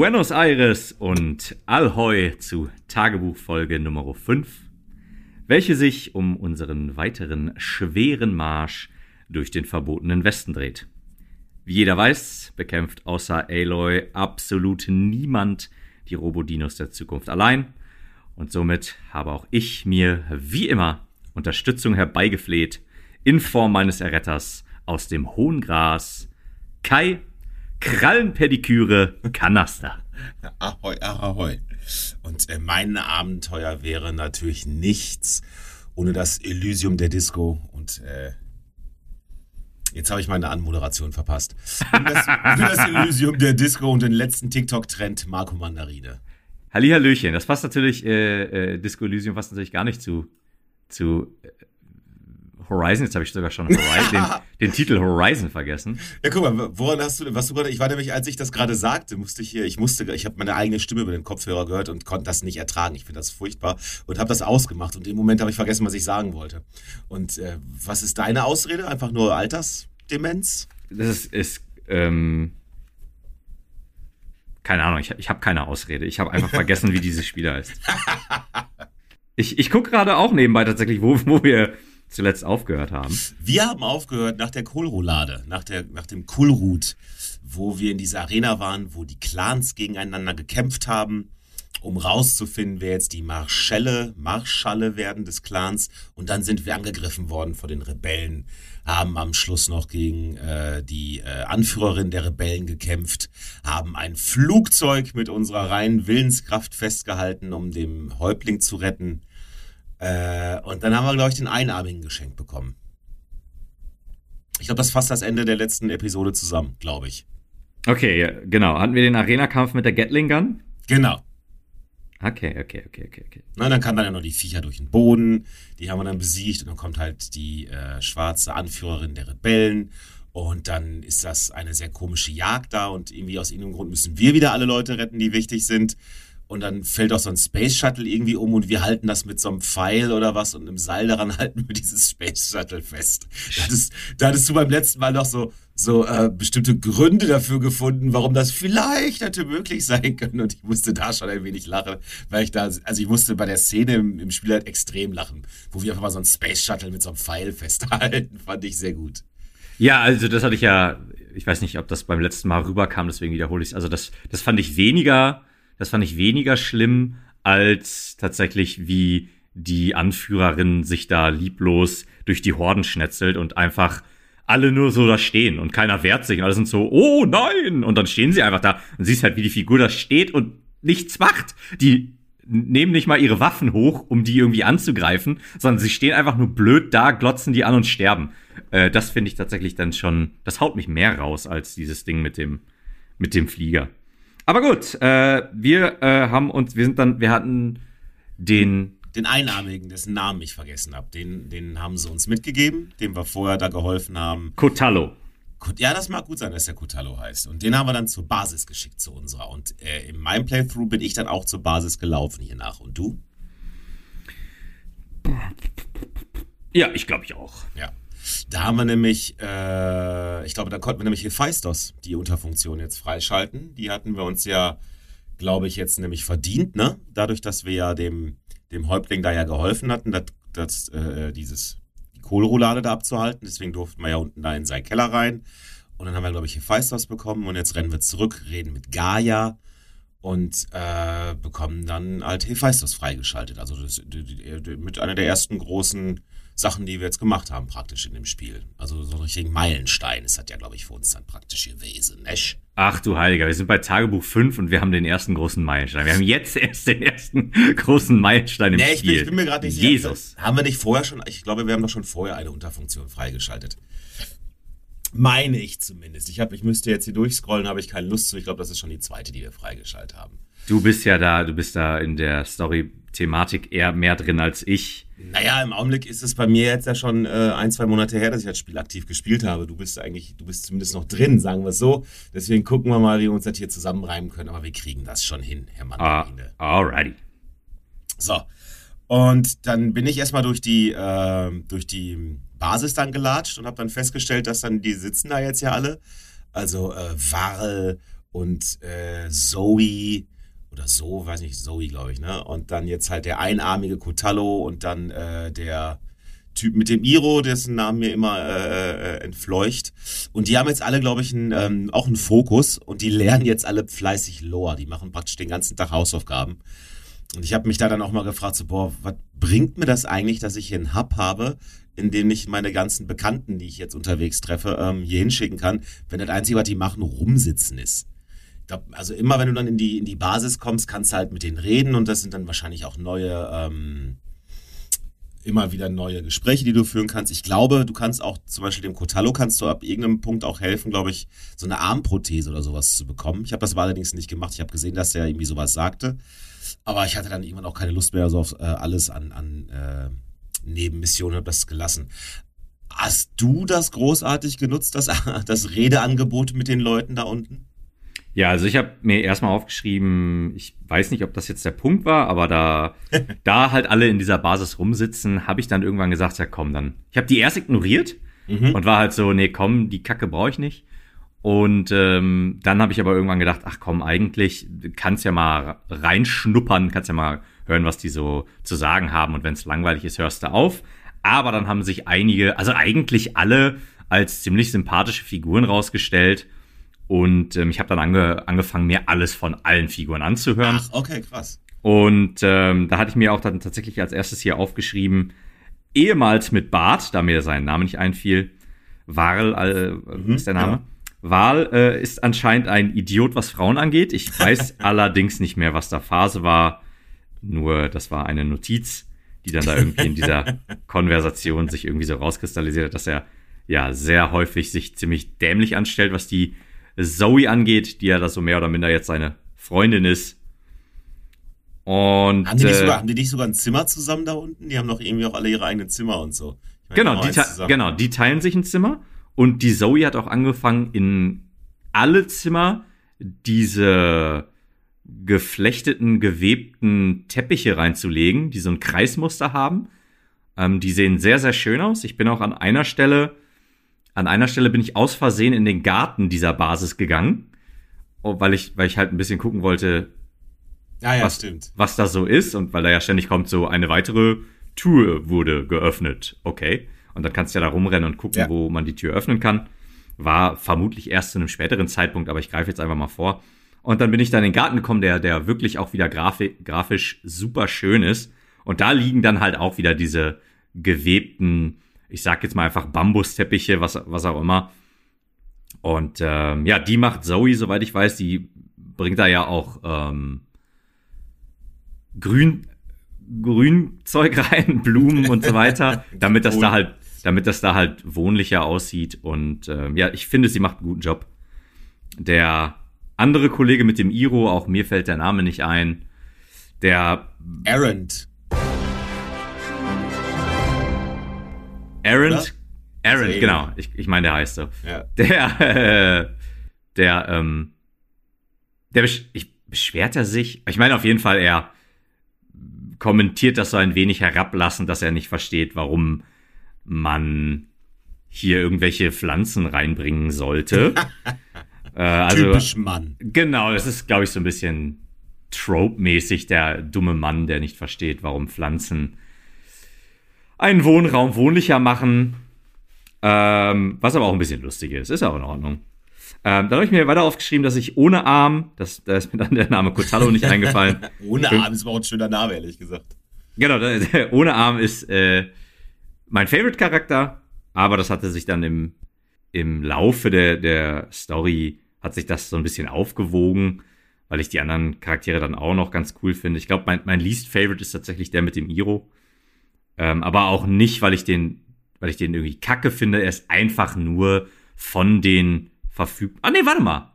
Buenos Aires und Alhoi zu Tagebuchfolge Nummer 5, welche sich um unseren weiteren schweren Marsch durch den verbotenen Westen dreht. Wie jeder weiß, bekämpft außer Aloy absolut niemand die Robodinos der Zukunft allein. Und somit habe auch ich mir wie immer Unterstützung herbeigefleht in Form meines Erretters aus dem hohen Gras, Kai Krallenpediküre Kanaster. Ahoi, ahoi. Und äh, mein Abenteuer wäre natürlich nichts ohne das Elysium der Disco und äh, Jetzt habe ich meine Anmoderation verpasst. Und das, das Elysium der Disco und den letzten TikTok-Trend Marco Mandarine. Hallihallöchen, das passt natürlich, äh, äh, Disco Elysium passt natürlich gar nicht zu, zu äh, Horizon, jetzt habe ich sogar schon Horizon, den, den, Titel Horizon vergessen. Ja, guck mal, woran hast du, was du gerade, ich war nämlich, als ich das gerade sagte, musste ich hier, ich musste, ich habe meine eigene Stimme über den Kopfhörer gehört und konnte das nicht ertragen. Ich finde das furchtbar und habe das ausgemacht und im Moment habe ich vergessen, was ich sagen wollte. Und äh, was ist deine Ausrede? Einfach nur Altersdemenz? Das ist, ist ähm, keine Ahnung, ich, ich habe keine Ausrede. Ich habe einfach vergessen, wie dieses Spiel heißt. Ich, ich gucke gerade auch nebenbei tatsächlich, wo, wo wir zuletzt aufgehört haben. Wir haben aufgehört nach der Kohlroulade, nach, der, nach dem Kulrut, wo wir in dieser Arena waren, wo die Clans gegeneinander gekämpft haben, um rauszufinden, wer jetzt die Marschelle, Marschalle werden des Clans. Und dann sind wir angegriffen worden von den Rebellen, haben am Schluss noch gegen äh, die äh, Anführerin der Rebellen gekämpft, haben ein Flugzeug mit unserer reinen Willenskraft festgehalten, um den Häuptling zu retten äh, und dann haben wir, glaube ich, den Einarmigen geschenkt bekommen. Ich glaube, das fasst das Ende der letzten Episode zusammen, glaube ich. Okay, genau. Hatten wir den Arena-Kampf mit der Gatling Gun? Genau. Okay, okay, okay, okay, okay. Na, dann kamen dann ja noch die Viecher durch den Boden, die haben wir dann besiegt und dann kommt halt die äh, schwarze Anführerin der Rebellen und dann ist das eine sehr komische Jagd da und irgendwie aus irgendeinem Grund müssen wir wieder alle Leute retten, die wichtig sind und dann fällt auch so ein Space Shuttle irgendwie um und wir halten das mit so einem Pfeil oder was und im Seil daran halten wir dieses Space Shuttle fest. Da hattest, da hattest du beim letzten Mal noch so, so äh, bestimmte Gründe dafür gefunden, warum das vielleicht hätte möglich sein können und ich musste da schon ein wenig lachen, weil ich da, also ich musste bei der Szene im, im Spiel halt extrem lachen, wo wir einfach mal so ein Space Shuttle mit so einem Pfeil festhalten, fand ich sehr gut. Ja, also das hatte ich ja, ich weiß nicht, ob das beim letzten Mal rüberkam, deswegen wiederhole ich es. Also das, das fand ich weniger das fand ich weniger schlimm als tatsächlich wie die Anführerin sich da lieblos durch die Horden schnetzelt und einfach alle nur so da stehen und keiner wehrt sich und alle sind so, oh nein! Und dann stehen sie einfach da und siehst halt, wie die Figur da steht und nichts macht. Die nehmen nicht mal ihre Waffen hoch, um die irgendwie anzugreifen, sondern sie stehen einfach nur blöd da, glotzen die an und sterben. Äh, das finde ich tatsächlich dann schon, das haut mich mehr raus als dieses Ding mit dem, mit dem Flieger. Aber gut, äh, wir äh, haben uns, wir sind dann, wir hatten den. Den Einarmigen, dessen Namen ich vergessen habe. Den, den haben sie uns mitgegeben, dem wir vorher da geholfen haben. Kotallo. Ja, das mag gut sein, dass der Kotallo heißt. Und den haben wir dann zur Basis geschickt, zu unserer. Und äh, in meinem Playthrough bin ich dann auch zur Basis gelaufen hier nach. Und du? Ja, ich glaube ich auch. Ja. Da haben wir nämlich, äh, ich glaube, da konnten wir nämlich Hephaistos, die Unterfunktion jetzt freischalten. Die hatten wir uns ja, glaube ich, jetzt nämlich verdient, ne? Dadurch, dass wir ja dem, dem Häuptling da ja geholfen hatten, das, das, äh, dieses, die Kohlroulade da abzuhalten. Deswegen durften wir ja unten da in seinen Keller rein. Und dann haben wir, glaube ich, Hephaistos bekommen und jetzt rennen wir zurück, reden mit Gaia und äh, bekommen dann halt Hephaistos freigeschaltet. Also das, die, die, mit einer der ersten großen Sachen, die wir jetzt gemacht haben, praktisch in dem Spiel. Also so ein richtigen Meilenstein ist das ja, glaube ich, für uns dann praktisch gewesen, nicht? Ach du Heiliger, wir sind bei Tagebuch 5 und wir haben den ersten großen Meilenstein. Wir haben jetzt erst den ersten großen Meilenstein im nee, ich Spiel. Bin, ich bin mir gerade nicht sicher. Jesus. Haben wir nicht vorher schon, ich glaube, wir haben doch schon vorher eine Unterfunktion freigeschaltet. Meine ich zumindest. Ich, hab, ich müsste jetzt hier durchscrollen, habe ich keine Lust zu. Ich glaube, das ist schon die zweite, die wir freigeschaltet haben. Du bist ja da, du bist da in der Story-Thematik eher mehr drin als ich. Naja, im Augenblick ist es bei mir jetzt ja schon äh, ein, zwei Monate her, dass ich das Spiel aktiv gespielt habe. Du bist eigentlich, du bist zumindest noch drin, sagen wir es so. Deswegen gucken wir mal, wie wir uns das hier zusammenreimen können. Aber wir kriegen das schon hin, Herr Mandarine. Ah, alrighty. So. Und dann bin ich erstmal durch die, äh, durch die Basis dann gelatscht und habe dann festgestellt, dass dann die sitzen da jetzt ja alle. Also äh, Warl und äh, Zoe oder so, weiß nicht, Zoe, glaube ich, ne? Und dann jetzt halt der einarmige Kotallo und dann äh, der Typ mit dem Iro, dessen Namen mir immer äh, äh, entfleucht. Und die haben jetzt alle, glaube ich, einen, ähm, auch einen Fokus und die lernen jetzt alle fleißig Lore. Die machen praktisch den ganzen Tag Hausaufgaben. Und ich habe mich da dann auch mal gefragt, so, boah, was bringt mir das eigentlich, dass ich hier einen Hub habe, in dem ich meine ganzen Bekannten, die ich jetzt unterwegs treffe, ähm, hier hinschicken kann, wenn das Einzige, was die machen, rumsitzen ist. Also immer, wenn du dann in die, in die Basis kommst, kannst du halt mit denen reden und das sind dann wahrscheinlich auch neue, ähm, immer wieder neue Gespräche, die du führen kannst. Ich glaube, du kannst auch zum Beispiel dem Cotallo kannst du ab irgendeinem Punkt auch helfen, glaube ich, so eine Armprothese oder sowas zu bekommen. Ich habe das allerdings nicht gemacht. Ich habe gesehen, dass der irgendwie sowas sagte. Aber ich hatte dann irgendwann auch keine Lust mehr so auf äh, alles an, an äh, Nebenmissionen, habe das gelassen. Hast du das großartig genutzt, das, das Redeangebot mit den Leuten da unten? Ja, also ich habe mir erstmal aufgeschrieben, ich weiß nicht, ob das jetzt der Punkt war, aber da, da halt alle in dieser Basis rumsitzen, habe ich dann irgendwann gesagt, ja komm, dann. Ich habe die erst ignoriert mhm. und war halt so, nee, komm, die Kacke brauche ich nicht. Und ähm, dann habe ich aber irgendwann gedacht, ach komm, eigentlich kannst ja mal reinschnuppern, kannst ja mal hören, was die so zu sagen haben. Und wenn es langweilig ist, hörst du auf. Aber dann haben sich einige, also eigentlich alle, als ziemlich sympathische Figuren rausgestellt. Und ähm, ich habe dann ange angefangen, mir alles von allen Figuren anzuhören. Ach, okay, krass. Und ähm, da hatte ich mir auch dann tatsächlich als erstes hier aufgeschrieben, ehemals mit Bart, da mir sein Name nicht einfiel, Warl äh, mhm, ist der Name. Ja. Wahl äh, ist anscheinend ein Idiot, was Frauen angeht. Ich weiß allerdings nicht mehr, was da Phase war. Nur, das war eine Notiz, die dann da irgendwie in dieser Konversation sich irgendwie so rauskristallisiert hat, dass er ja sehr häufig sich ziemlich dämlich anstellt, was die Zoe angeht, die ja da so mehr oder minder jetzt seine Freundin ist. Und, haben, die nicht äh, sogar, haben die nicht sogar ein Zimmer zusammen da unten? Die haben doch irgendwie auch alle ihre eigenen Zimmer und so. Meine, genau, die genau, die teilen sich ein Zimmer. Und die Zoe hat auch angefangen, in alle Zimmer diese geflechteten, gewebten Teppiche reinzulegen, die so ein Kreismuster haben. Ähm, die sehen sehr, sehr schön aus. Ich bin auch an einer Stelle, an einer Stelle bin ich aus Versehen in den Garten dieser Basis gegangen, oh, weil ich, weil ich halt ein bisschen gucken wollte, ja, ja, was, stimmt. was da so ist und weil da ja ständig kommt, so eine weitere Tür wurde geöffnet. Okay. Und dann kannst du ja da rumrennen und gucken, ja. wo man die Tür öffnen kann. War vermutlich erst zu einem späteren Zeitpunkt, aber ich greife jetzt einfach mal vor. Und dann bin ich dann in den Garten gekommen, der, der wirklich auch wieder grafi grafisch super schön ist. Und da liegen dann halt auch wieder diese gewebten, ich sag jetzt mal einfach Bambusteppiche, was, was auch immer. Und ähm, ja, die macht Zoe, soweit ich weiß, die bringt da ja auch ähm, Grün, Grünzeug rein, Blumen und so weiter, damit das da halt, damit das da halt wohnlicher aussieht. Und ähm, ja, ich finde, sie macht einen guten Job. Der andere Kollege mit dem Iro, auch mir fällt der Name nicht ein. Der Errant. Errant. Errant, genau. Ich, ich meine, der heißt so. Ja. Der, äh, der, ähm, der besch ich, beschwert er sich. Ich meine auf jeden Fall, er kommentiert das so ein wenig herablassend, dass er nicht versteht, warum man hier irgendwelche Pflanzen reinbringen sollte. Äh, also, Typisch Mann. Genau, das ist, glaube ich, so ein bisschen trope-mäßig der dumme Mann, der nicht versteht, warum Pflanzen einen Wohnraum wohnlicher machen. Ähm, was aber auch ein bisschen lustig ist. Ist aber in Ordnung. Ähm, dann habe ich mir weiter aufgeschrieben, dass ich ohne Arm, das, da ist mir dann der Name Cotallo nicht eingefallen. ohne Arm ist aber auch ein schöner Name, ehrlich gesagt. Genau, ohne Arm ist äh, mein Favorite-Charakter, aber das hatte sich dann im, im Laufe der, der Story hat sich das so ein bisschen aufgewogen, weil ich die anderen Charaktere dann auch noch ganz cool finde. Ich glaube, mein, mein least favorite ist tatsächlich der mit dem Iro. Ähm, aber auch nicht, weil ich den, weil ich den irgendwie kacke finde. Er ist einfach nur von den verfügbar. Ah, nee, warte mal.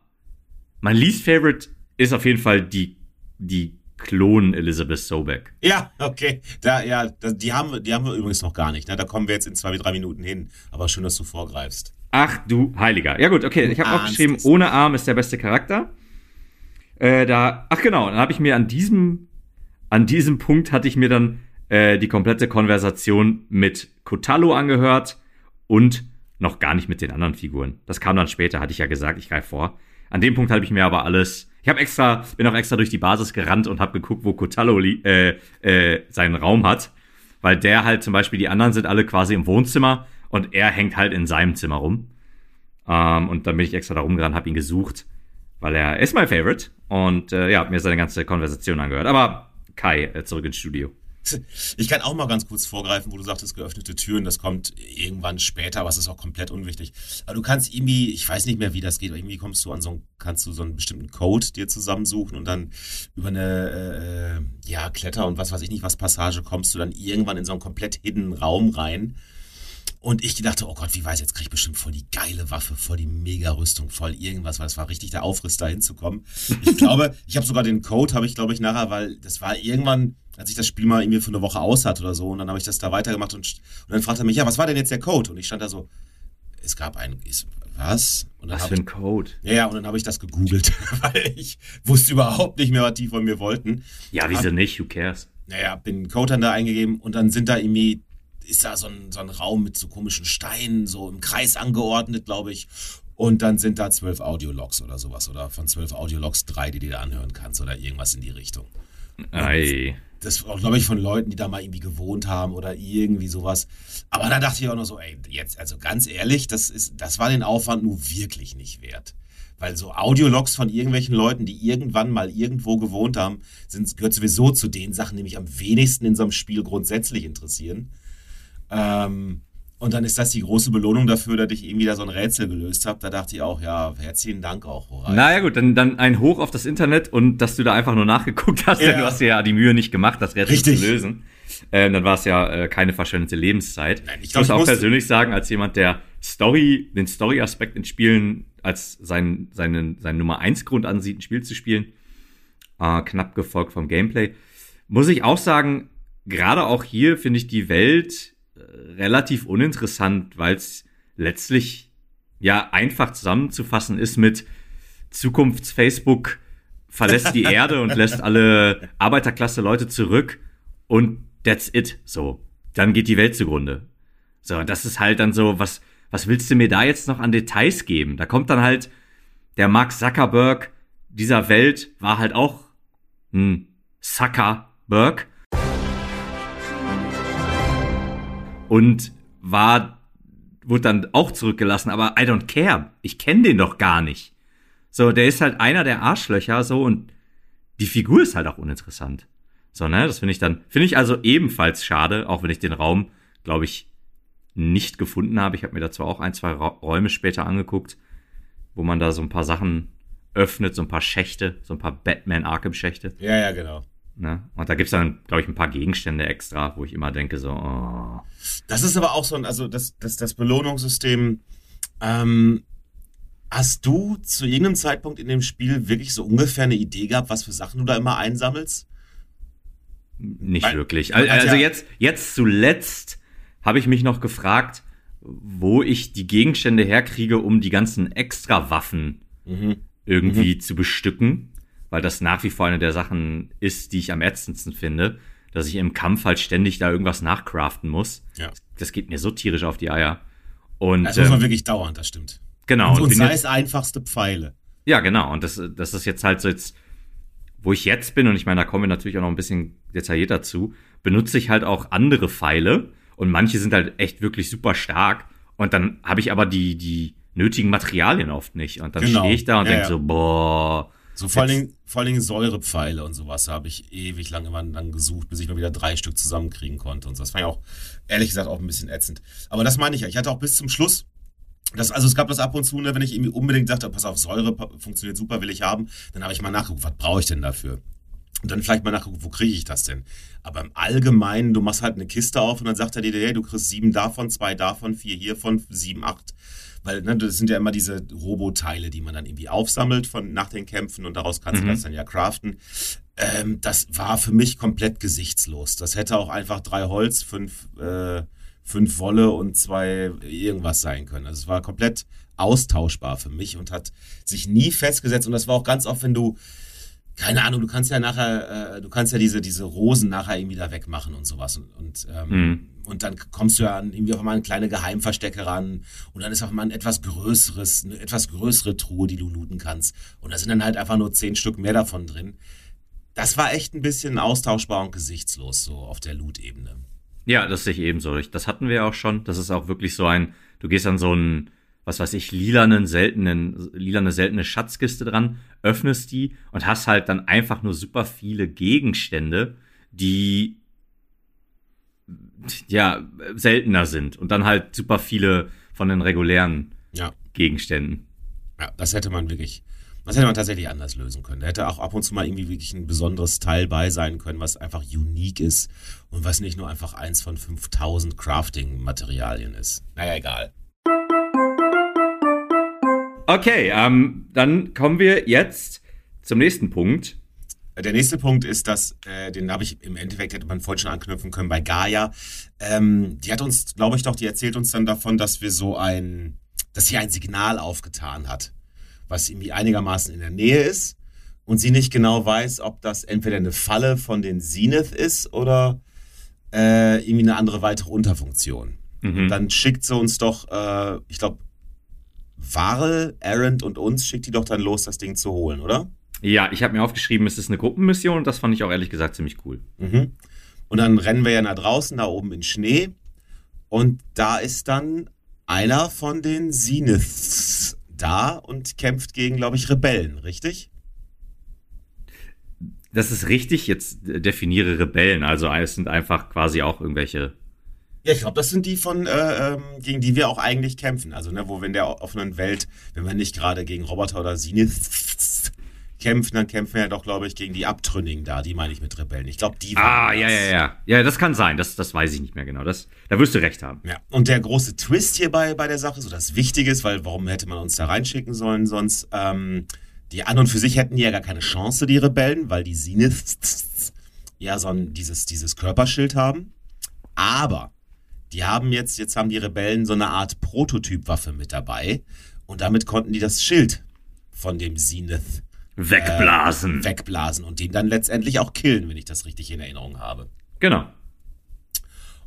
Mein least favorite ist auf jeden Fall die, die Klon Elizabeth Sobeck. Ja, okay. Da, ja, die, haben, die haben wir übrigens noch gar nicht. Ne? Da kommen wir jetzt in zwei, drei Minuten hin. Aber schön, dass du vorgreifst. Ach du Heiliger. Ja gut, okay. Ich habe auch geschrieben, ohne Arm ist der beste Charakter. Äh, da, ach genau, dann habe ich mir an diesem, an diesem Punkt hatte ich mir dann äh, die komplette Konversation mit Kotallo angehört und noch gar nicht mit den anderen Figuren. Das kam dann später, hatte ich ja gesagt, ich greife vor. An dem Punkt habe ich mir aber alles. Ich habe extra, bin auch extra durch die Basis gerannt und habe geguckt, wo Cotallo äh, äh, seinen Raum hat. Weil der halt zum Beispiel, die anderen sind alle quasi im Wohnzimmer und er hängt halt in seinem Zimmer rum. Ähm, und dann bin ich extra da rumgerannt, habe ihn gesucht, weil er ist mein Favorite. Und äh, ja, mir seine ganze Konversation angehört. Aber Kai, äh, zurück ins Studio. Ich kann auch mal ganz kurz vorgreifen, wo du sagtest, geöffnete Türen, das kommt irgendwann später, aber es ist auch komplett unwichtig. Aber du kannst irgendwie, ich weiß nicht mehr, wie das geht, aber irgendwie kommst du an so einen, kannst du so einen bestimmten Code dir zusammensuchen und dann über eine, äh, ja, Kletter und was weiß ich nicht, was Passage kommst du dann irgendwann in so einen komplett hidden Raum rein und ich dachte, oh Gott, wie weiß, jetzt krieg ich bestimmt voll die geile Waffe, voll die Mega-Rüstung, voll irgendwas, weil es war richtig der Aufriss, da hinzukommen. Ich glaube, ich habe sogar den Code, habe ich glaube ich nachher, weil das war irgendwann, als ich das Spiel mal irgendwie für eine Woche aus hatte oder so, und dann habe ich das da weitergemacht und, und dann fragte er mich, ja, was war denn jetzt der Code? Und ich stand da so, es gab einen, was? Und dann was für ein Code? Ja, ja, und dann habe ich das gegoogelt, weil ich wusste überhaupt nicht mehr, was die von mir wollten. Ja, wieso hab, nicht? Who cares? Naja, bin Code dann da eingegeben und dann sind da irgendwie ist da so ein, so ein Raum mit so komischen Steinen, so im Kreis angeordnet, glaube ich. Und dann sind da zwölf Audiologs oder sowas. Oder von zwölf Audiologs drei, die du da anhören kannst oder irgendwas in die Richtung. Ei. Das auch, glaube ich, von Leuten, die da mal irgendwie gewohnt haben oder irgendwie sowas. Aber da dachte ich auch noch so, ey, jetzt, also ganz ehrlich, das ist, das war den Aufwand nur wirklich nicht wert. Weil so Audiologs von irgendwelchen Leuten, die irgendwann mal irgendwo gewohnt haben, sind, gehört sowieso zu den Sachen, die mich am wenigsten in so einem Spiel grundsätzlich interessieren. Ähm, und dann ist das die große Belohnung dafür, dass ich irgendwie da so ein Rätsel gelöst habe. Da dachte ich auch, ja, herzlichen Dank auch, Horai. Naja gut, dann, dann ein Hoch auf das Internet und dass du da einfach nur nachgeguckt hast, ja. denn du hast ja die Mühe nicht gemacht, das Rätsel Richtig. zu lösen. Ähm, dann war es ja äh, keine verschwendete Lebenszeit. Nein, ich, glaub, ich muss auch persönlich sagen, als jemand, der Story, den Story-Aspekt in Spielen als sein, seinen, seinen Nummer 1 Grund ansieht, ein Spiel zu spielen, äh, knapp gefolgt vom Gameplay, muss ich auch sagen, gerade auch hier finde ich die Welt relativ uninteressant, weil es letztlich ja einfach zusammenzufassen ist mit Zukunfts-Facebook verlässt die Erde und lässt alle Arbeiterklasse-Leute zurück und that's it. So. Dann geht die Welt zugrunde. So, das ist halt dann so, was, was willst du mir da jetzt noch an Details geben? Da kommt dann halt der Mark Zuckerberg dieser Welt war halt auch ein Zuckerberg und war, wurde dann auch zurückgelassen, aber I don't care. Ich kenne den doch gar nicht. So, der ist halt einer der Arschlöcher, so, und die Figur ist halt auch uninteressant. So, ne, das finde ich dann, finde ich also ebenfalls schade, auch wenn ich den Raum, glaube ich, nicht gefunden habe. Ich habe mir da zwar auch ein, zwei Räume später angeguckt, wo man da so ein paar Sachen öffnet, so ein paar Schächte, so ein paar Batman Arkham Schächte. Ja, ja, genau. Ne? Und da gibt es dann, glaube ich, ein paar Gegenstände extra, wo ich immer denke, so, oh. Das ist aber auch so ein, also das, das, das Belohnungssystem. Ähm, hast du zu irgendeinem Zeitpunkt in dem Spiel wirklich so ungefähr eine Idee gehabt, was für Sachen du da immer einsammelst? Nicht Weil, wirklich. Also, also ja jetzt, jetzt zuletzt habe ich mich noch gefragt, wo ich die Gegenstände herkriege, um die ganzen Extra-Waffen mhm. irgendwie mhm. zu bestücken weil das nach wie vor eine der Sachen ist, die ich am ätzendsten finde, dass ich im Kampf halt ständig da irgendwas nachcraften muss. Ja. Das geht mir so tierisch auf die Eier. Und, das muss man ähm, wirklich dauern, das stimmt. Genau. Und, und, sei es einfachste Pfeile. Ja, genau. Und das, das ist jetzt halt so jetzt, wo ich jetzt bin, und ich meine, da kommen wir natürlich auch noch ein bisschen detaillierter zu, benutze ich halt auch andere Pfeile und manche sind halt echt wirklich super stark. Und dann habe ich aber die, die nötigen Materialien oft nicht. Und dann genau. stehe ich da und ja, denke ja. so, boah, so vor allen, Dingen, vor allen Dingen Säurepfeile und sowas habe ich ewig lang immer dann gesucht, bis ich mal wieder drei Stück zusammenkriegen konnte und so. Das war ja auch, ehrlich gesagt, auch ein bisschen ätzend. Aber das meine ich ja. Ich hatte auch bis zum Schluss, das, also es gab das ab und zu, ne, wenn ich irgendwie unbedingt dachte, pass auf, Säure funktioniert super, will ich haben, dann habe ich mal nachgeguckt, was brauche ich denn dafür? Und dann vielleicht mal nachgucken, wo kriege ich das denn? Aber im Allgemeinen, du machst halt eine Kiste auf und dann sagt er dir, hey, du kriegst sieben davon, zwei davon, vier hiervon, sieben, acht weil ne, das sind ja immer diese Roboteile, die man dann irgendwie aufsammelt von nach den Kämpfen und daraus kannst mhm. du das dann ja craften. Ähm, das war für mich komplett gesichtslos. Das hätte auch einfach drei Holz, fünf, äh, fünf Wolle und zwei irgendwas sein können. Also es war komplett austauschbar für mich und hat sich nie festgesetzt. Und das war auch ganz oft, wenn du keine Ahnung, du kannst ja nachher, äh, du kannst ja diese, diese Rosen nachher irgendwie da wegmachen und sowas. Und, und ähm, mhm. und dann kommst du ja an, irgendwie auf einmal eine kleine Geheimverstecke ran und dann ist auf einmal ein etwas größeres, eine etwas größere Truhe, die du looten kannst. Und da sind dann halt einfach nur zehn Stück mehr davon drin. Das war echt ein bisschen austauschbar und gesichtslos, so auf der Loot-Ebene. Ja, das sehe ich ebenso. Das hatten wir auch schon. Das ist auch wirklich so ein, du gehst an so einen, was weiß ich, lilanen, seltenen, lilane, seltene Schatzkiste dran, öffnest die und hast halt dann einfach nur super viele Gegenstände, die ja seltener sind und dann halt super viele von den regulären ja. Gegenständen. Ja, das hätte man wirklich, das hätte man tatsächlich anders lösen können. Da hätte auch ab und zu mal irgendwie wirklich ein besonderes Teil bei sein können, was einfach unique ist und was nicht nur einfach eins von 5000 Crafting-Materialien ist. Naja, egal. Okay, ähm, dann kommen wir jetzt zum nächsten Punkt. Der nächste Punkt ist, dass, äh, den habe ich im Endeffekt, hätte man vorhin schon anknüpfen können bei Gaia. Ähm, die hat uns, glaube ich doch, die erzählt uns dann davon, dass wir so ein, dass sie ein Signal aufgetan hat, was irgendwie einigermaßen in der Nähe ist und sie nicht genau weiß, ob das entweder eine Falle von den Zenith ist oder äh, irgendwie eine andere weitere Unterfunktion. Mhm. dann schickt sie uns doch, äh, ich glaube, Varel, Errant und uns schickt die doch dann los, das Ding zu holen, oder? Ja, ich habe mir aufgeschrieben, es ist eine Gruppenmission und das fand ich auch ehrlich gesagt ziemlich cool. Mhm. Und dann rennen wir ja nach draußen, da oben in Schnee. Und da ist dann einer von den Zeniths da und kämpft gegen, glaube ich, Rebellen, richtig? Das ist richtig, jetzt definiere Rebellen. Also es sind einfach quasi auch irgendwelche ja, ich glaube, das sind die von, äh, ähm, gegen die wir auch eigentlich kämpfen. Also, ne, wo wir in der offenen Welt, wenn wir nicht gerade gegen Roboter oder Zenith kämpfen, dann kämpfen wir ja doch, glaube ich, gegen die Abtrünnigen da. Die meine ich mit Rebellen. Ich glaube, die Ah, ja, ja, ja. Ja, das kann sein. Das, das weiß ich nicht mehr genau. Das, da wirst du recht haben. Ja. Und der große Twist hier bei, bei der Sache, so das Wichtige ist, weil warum hätte man uns da reinschicken sollen sonst? Ähm, die an und für sich hätten die ja gar keine Chance, die Rebellen, weil die Zeniths ja so ein, dieses, dieses Körperschild haben. Aber die haben jetzt, jetzt haben die Rebellen so eine Art Prototypwaffe mit dabei und damit konnten die das Schild von dem Zenith wegblasen. Äh, wegblasen und den dann letztendlich auch killen, wenn ich das richtig in Erinnerung habe. Genau.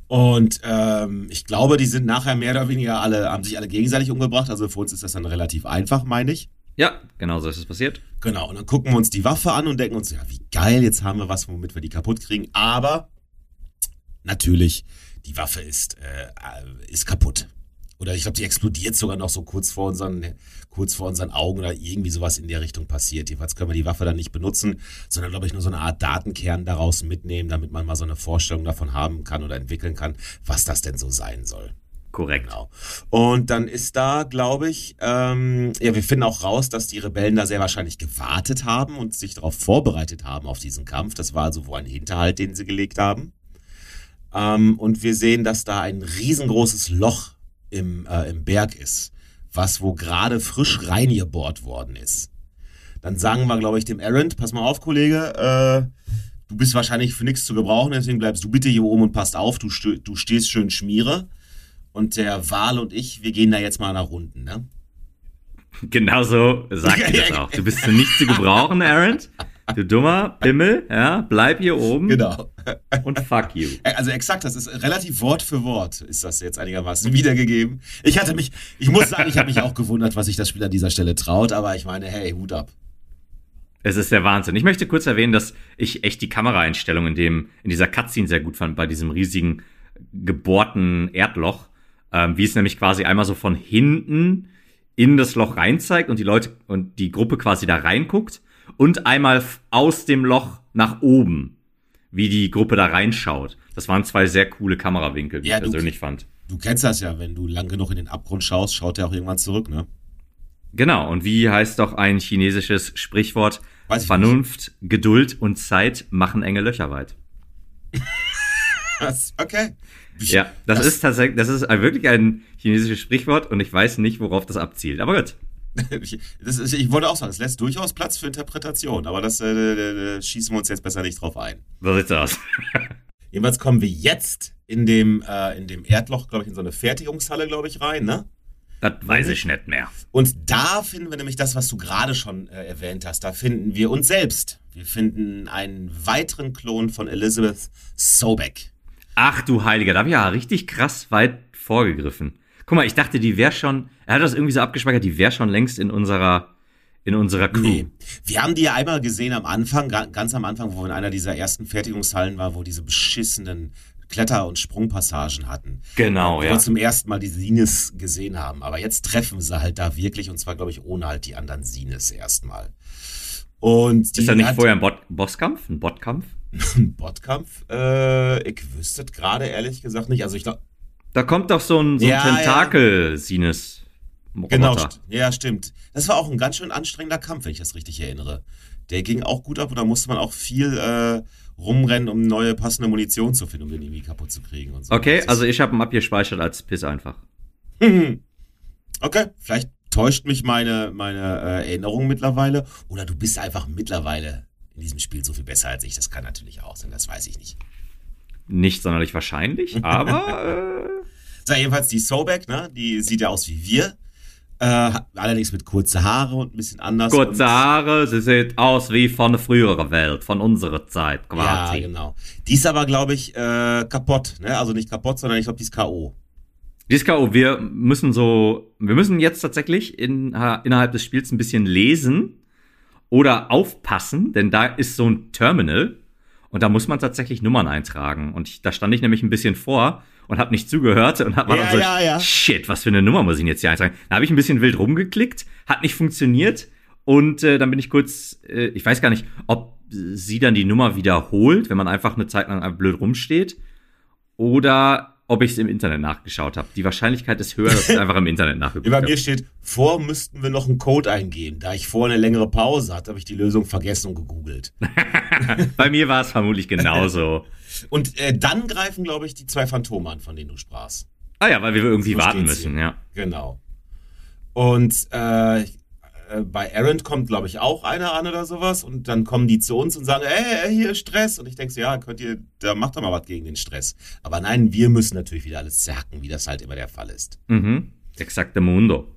Und ähm, ich glaube, die sind nachher mehr oder weniger alle, haben sich alle gegenseitig umgebracht. Also für uns ist das dann relativ einfach, meine ich. Ja, genau so ist es passiert. Genau, und dann gucken wir uns die Waffe an und denken uns, ja, wie geil, jetzt haben wir was, womit wir die kaputt kriegen. Aber natürlich die Waffe ist, äh, ist kaputt. Oder ich glaube, die explodiert sogar noch so kurz vor unseren, kurz vor unseren Augen oder irgendwie sowas in der Richtung passiert. Jedenfalls können wir die Waffe dann nicht benutzen, sondern glaube ich nur so eine Art Datenkern daraus mitnehmen, damit man mal so eine Vorstellung davon haben kann oder entwickeln kann, was das denn so sein soll. Korrekt. Genau. Und dann ist da, glaube ich, ähm, ja, wir finden auch raus, dass die Rebellen da sehr wahrscheinlich gewartet haben und sich darauf vorbereitet haben auf diesen Kampf. Das war also wohl ein Hinterhalt, den sie gelegt haben. Ähm, und wir sehen, dass da ein riesengroßes Loch im, äh, im Berg ist, was wo gerade frisch reingebohrt worden ist. Dann sagen wir, glaube ich, dem Errant, pass mal auf, Kollege, äh, du bist wahrscheinlich für nichts zu gebrauchen, deswegen bleibst du bitte hier oben und passt auf, du, du stehst schön Schmiere. Und der Wal und ich, wir gehen da jetzt mal nach unten, ne? Genauso sagt er das auch. Du bist für nichts zu gebrauchen, Aaron. Du dummer Pimmel, ja, bleib hier oben. Genau. Und fuck you. Also exakt, das ist relativ Wort für Wort, ist das jetzt einigermaßen wiedergegeben. Ich hatte mich, ich muss sagen, ich habe mich auch gewundert, was sich das Spiel an dieser Stelle traut, aber ich meine, hey, Hut ab. Es ist der Wahnsinn. Ich möchte kurz erwähnen, dass ich echt die Kameraeinstellung in dem, in dieser Cutscene sehr gut fand, bei diesem riesigen gebohrten Erdloch. Ähm, wie es nämlich quasi einmal so von hinten in das Loch rein zeigt und die Leute und die Gruppe quasi da reinguckt und einmal aus dem Loch nach oben, wie die Gruppe da reinschaut. Das waren zwei sehr coole Kamerawinkel, die ja, ich persönlich du, fand. Du kennst das ja, wenn du lang genug in den Abgrund schaust, schaut er auch irgendwann zurück, ne? Genau, und wie heißt doch ein chinesisches Sprichwort? Vernunft, nicht. Geduld und Zeit machen enge Löcher weit. okay. Ja, das, das, ist tatsächlich, das ist wirklich ein chinesisches Sprichwort und ich weiß nicht, worauf das abzielt. Aber gut. das ist, ich wollte auch sagen, es lässt durchaus Platz für Interpretation, aber das äh, äh, schießen wir uns jetzt besser nicht drauf ein. So sieht's aus. Jedenfalls kommen wir jetzt in dem, äh, in dem Erdloch, glaube ich, in so eine Fertigungshalle, glaube ich, rein, ne? Das weiß ich nicht mehr. Und da finden wir nämlich das, was du gerade schon äh, erwähnt hast. Da finden wir uns selbst. Wir finden einen weiteren Klon von Elizabeth Sobeck. Ach du Heiliger, da habe ich ja richtig krass weit vorgegriffen. Guck mal, ich dachte, die wäre schon, er hat das irgendwie so abgespeichert, die wäre schon längst in unserer, in unserer Crew. Nee. Wir haben die ja einmal gesehen am Anfang, ganz am Anfang, wo wir in einer dieser ersten Fertigungshallen waren, wo diese beschissenen Kletter- und Sprungpassagen hatten. Genau, wo ja. Wo wir zum ersten Mal die Sines gesehen haben. Aber jetzt treffen sie halt da wirklich, und zwar, glaube ich, ohne halt die anderen Sines erstmal. Und ist da nicht vorher ein Bot Bosskampf? Ein Botkampf? ein Botkampf? Äh, ich wüsste gerade ehrlich gesagt nicht. Also ich glaube. Da kommt doch so ein, so ein ja, Tentakel-Sines. Ja. Genau, ja, stimmt. Das war auch ein ganz schön anstrengender Kampf, wenn ich das richtig erinnere. Der ging auch gut ab und da musste man auch viel äh, rumrennen, um neue passende Munition zu finden, um den irgendwie kaputt zu kriegen und so. Okay, also ich habe ihn abgespeichert als Piss einfach. okay, vielleicht täuscht mich meine, meine äh, Erinnerung mittlerweile oder du bist einfach mittlerweile in diesem Spiel so viel besser als ich. Das kann natürlich auch sein, das weiß ich nicht. Nicht sonderlich wahrscheinlich, aber. äh so, jedenfalls die Sobek, ne? Die sieht ja aus wie wir. Äh, allerdings mit kurze Haare und ein bisschen anders. Kurze Haare, sie sieht aus wie von der früheren Welt, von unserer Zeit quasi. Ja, genau. Die ist aber, glaube ich, äh, kaputt. Ne? Also nicht kaputt, sondern ich glaube, die ist K.O. Die ist K.O. Wir müssen so, wir müssen jetzt tatsächlich in, innerhalb des Spiels ein bisschen lesen oder aufpassen, denn da ist so ein Terminal und da muss man tatsächlich Nummern eintragen. Und ich, da stand ich nämlich ein bisschen vor und habe nicht zugehört und hab, war ja, dann so, ja, ja. shit, was für eine Nummer muss ich jetzt hier eintragen? Da habe ich ein bisschen wild rumgeklickt, hat nicht funktioniert und äh, dann bin ich kurz, äh, ich weiß gar nicht, ob sie dann die Nummer wiederholt, wenn man einfach eine Zeit lang blöd rumsteht oder ob ich es im Internet nachgeschaut habe. Die Wahrscheinlichkeit ist höher, dass ich einfach im Internet nachgeguckt habe. Bei mir steht, vor müssten wir noch einen Code eingeben. Da ich vorher eine längere Pause hatte, habe ich die Lösung vergessen und gegoogelt. Bei mir war es vermutlich genauso. und äh, dann greifen, glaube ich, die zwei Phantome an, von denen du sprachst. Ah ja, weil wir irgendwie so warten müssen, hier. ja. Genau. Und äh, äh, bei Errant kommt, glaube ich, auch einer an oder sowas und dann kommen die zu uns und sagen, ey, hier ist Stress. Und ich denke so, ja, könnt ihr, da macht doch mal was gegen den Stress. Aber nein, wir müssen natürlich wieder alles zerhacken, wie das halt immer der Fall ist. Mhm. Exakte Mundo.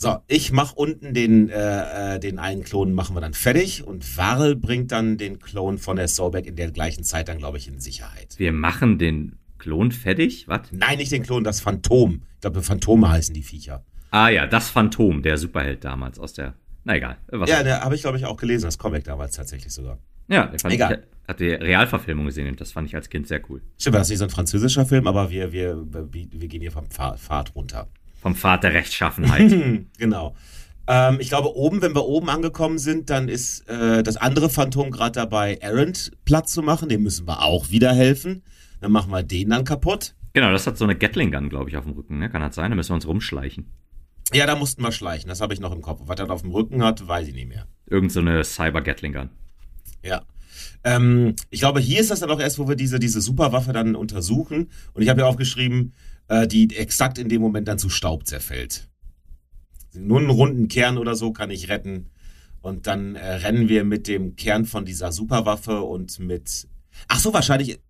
So, ich mach unten den, äh, äh, den einen Klon, machen wir dann fertig und Varl bringt dann den Klon von der Sobeck in der gleichen Zeit dann, glaube ich, in Sicherheit. Wir machen den Klon fertig? Was? Nein, nicht den Klon, das Phantom. Ich glaube, Phantome heißen die Viecher. Ah ja, das Phantom, der Superheld damals aus der. Na egal. Was ja, der habe ich, glaube ich, auch gelesen, das Comic damals tatsächlich sogar. Ja, der fand egal. ich, hat die Realverfilmung gesehen und das fand ich als Kind sehr cool. Stimmt, das ist nicht so ein französischer Film, aber wir, wir, wir gehen hier vom Pfad runter. Vom Pfad der Rechtschaffenheit. genau. Ähm, ich glaube, oben, wenn wir oben angekommen sind, dann ist äh, das andere Phantom gerade dabei, Errant Platz zu machen. Dem müssen wir auch wieder helfen. Dann machen wir den dann kaputt. Genau, das hat so eine Gatling Gun, glaube ich, auf dem Rücken. Ne? Kann das sein? Da müssen wir uns rumschleichen. Ja, da mussten wir schleichen, das habe ich noch im Kopf. Was er auf dem Rücken hat, weiß ich nicht mehr. Irgend so eine Cyber-Gatling-Gun. Ja. Ähm, ich glaube, hier ist das dann auch erst, wo wir diese, diese Superwaffe dann untersuchen. Und ich habe ja aufgeschrieben, äh, die exakt in dem Moment dann zu Staub zerfällt. Nur einen runden Kern oder so kann ich retten. Und dann äh, rennen wir mit dem Kern von dieser Superwaffe und mit. Ach so, wahrscheinlich.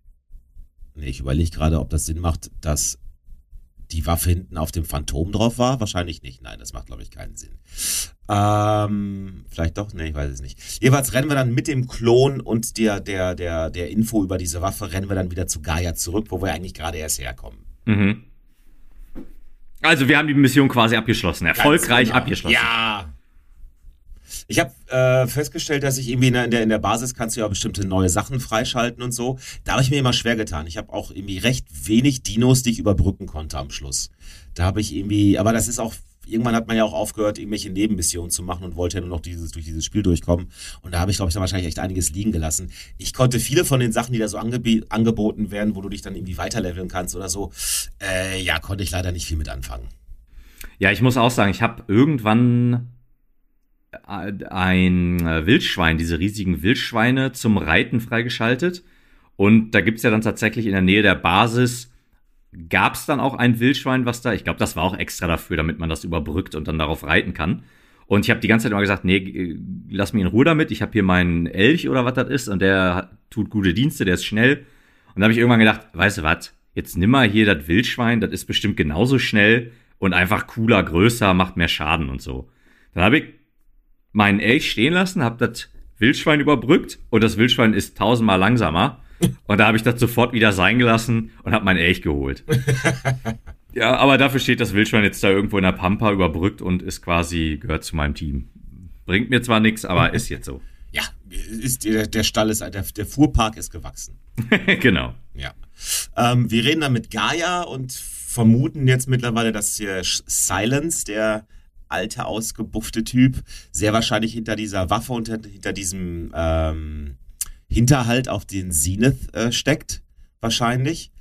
Nee, ich überlege gerade, ob das Sinn macht, dass die Waffe hinten auf dem Phantom drauf war? Wahrscheinlich nicht. Nein, das macht, glaube ich, keinen Sinn. Ähm, vielleicht doch, nee, ich weiß es nicht. Jedenfalls rennen wir dann mit dem Klon und der, der, der, der Info über diese Waffe, rennen wir dann wieder zu Gaia zurück, wo wir eigentlich gerade erst herkommen. Mhm. Also wir haben die Mission quasi abgeschlossen, erfolgreich genau. abgeschlossen. Ja, ich habe äh, festgestellt, dass ich irgendwie in der, in der Basis kannst du ja bestimmte neue Sachen freischalten und so. Da habe ich mir immer schwer getan. Ich habe auch irgendwie recht wenig Dinos, die ich überbrücken konnte am Schluss. Da habe ich irgendwie, aber das ist auch irgendwann hat man ja auch aufgehört, irgendwelche Nebenmissionen zu machen und wollte ja nur noch dieses, durch dieses Spiel durchkommen. Und da habe ich, glaube ich, dann wahrscheinlich echt einiges liegen gelassen. Ich konnte viele von den Sachen, die da so angeb angeboten werden, wo du dich dann irgendwie weiterleveln kannst oder so, äh, ja, konnte ich leider nicht viel mit anfangen. Ja, ich muss auch sagen, ich habe irgendwann ein äh, Wildschwein, diese riesigen Wildschweine zum Reiten freigeschaltet. Und da gibt's ja dann tatsächlich in der Nähe der Basis, gab's dann auch ein Wildschwein, was da, ich glaube, das war auch extra dafür, damit man das überbrückt und dann darauf reiten kann. Und ich habe die ganze Zeit immer gesagt, nee, lass mich in Ruhe damit, ich habe hier meinen Elch oder was das ist und der tut gute Dienste, der ist schnell. Und da habe ich irgendwann gedacht, weißt du was, jetzt nimm mal hier das Wildschwein, das ist bestimmt genauso schnell und einfach cooler, größer, macht mehr Schaden und so. Dann habe ich meinen Elch stehen lassen, hab das Wildschwein überbrückt und das Wildschwein ist tausendmal langsamer. Und da habe ich das sofort wieder sein gelassen und habe mein Elch geholt. ja, aber dafür steht das Wildschwein jetzt da irgendwo in der Pampa überbrückt und ist quasi, gehört zu meinem Team. Bringt mir zwar nichts, aber ist jetzt so. Ja, ist, der, der Stall ist, der, der Fuhrpark ist gewachsen. genau. Ja. Ähm, wir reden dann mit Gaia und vermuten jetzt mittlerweile, dass hier Silence, der alte, ausgebuffte Typ, sehr wahrscheinlich hinter dieser Waffe und hinter diesem ähm, Hinterhalt auf den Zenith äh, steckt. Wahrscheinlich.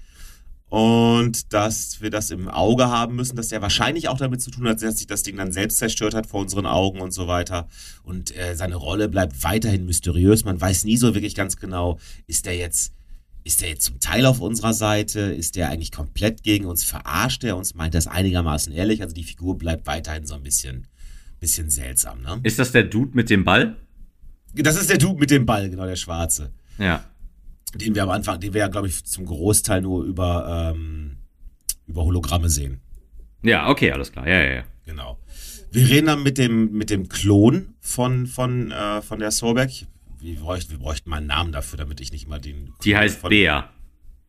Und dass wir das im Auge haben müssen, dass er wahrscheinlich auch damit zu tun hat, dass sich das Ding dann selbst zerstört hat vor unseren Augen und so weiter. Und äh, seine Rolle bleibt weiterhin mysteriös. Man weiß nie so wirklich ganz genau, ist der jetzt, ist der jetzt zum Teil auf unserer Seite? Ist der eigentlich komplett gegen uns? Verarscht er uns? Meint das einigermaßen ehrlich? Also die Figur bleibt weiterhin so ein bisschen, bisschen seltsam, ne? Ist das der Dude mit dem Ball? Das ist der Dude mit dem Ball, genau, der Schwarze. Ja den wir am Anfang, den wir ja, glaube ich, zum Großteil nur über, ähm, über Hologramme sehen. Ja, okay, alles klar. Ja, ja, ja. Genau. Wir reden dann mit dem, mit dem Klon von, von, äh, von der Sorbeck. Wir bräuchten, wir bräuchten mal einen Namen dafür, damit ich nicht mal den. Die heißt von... Bea.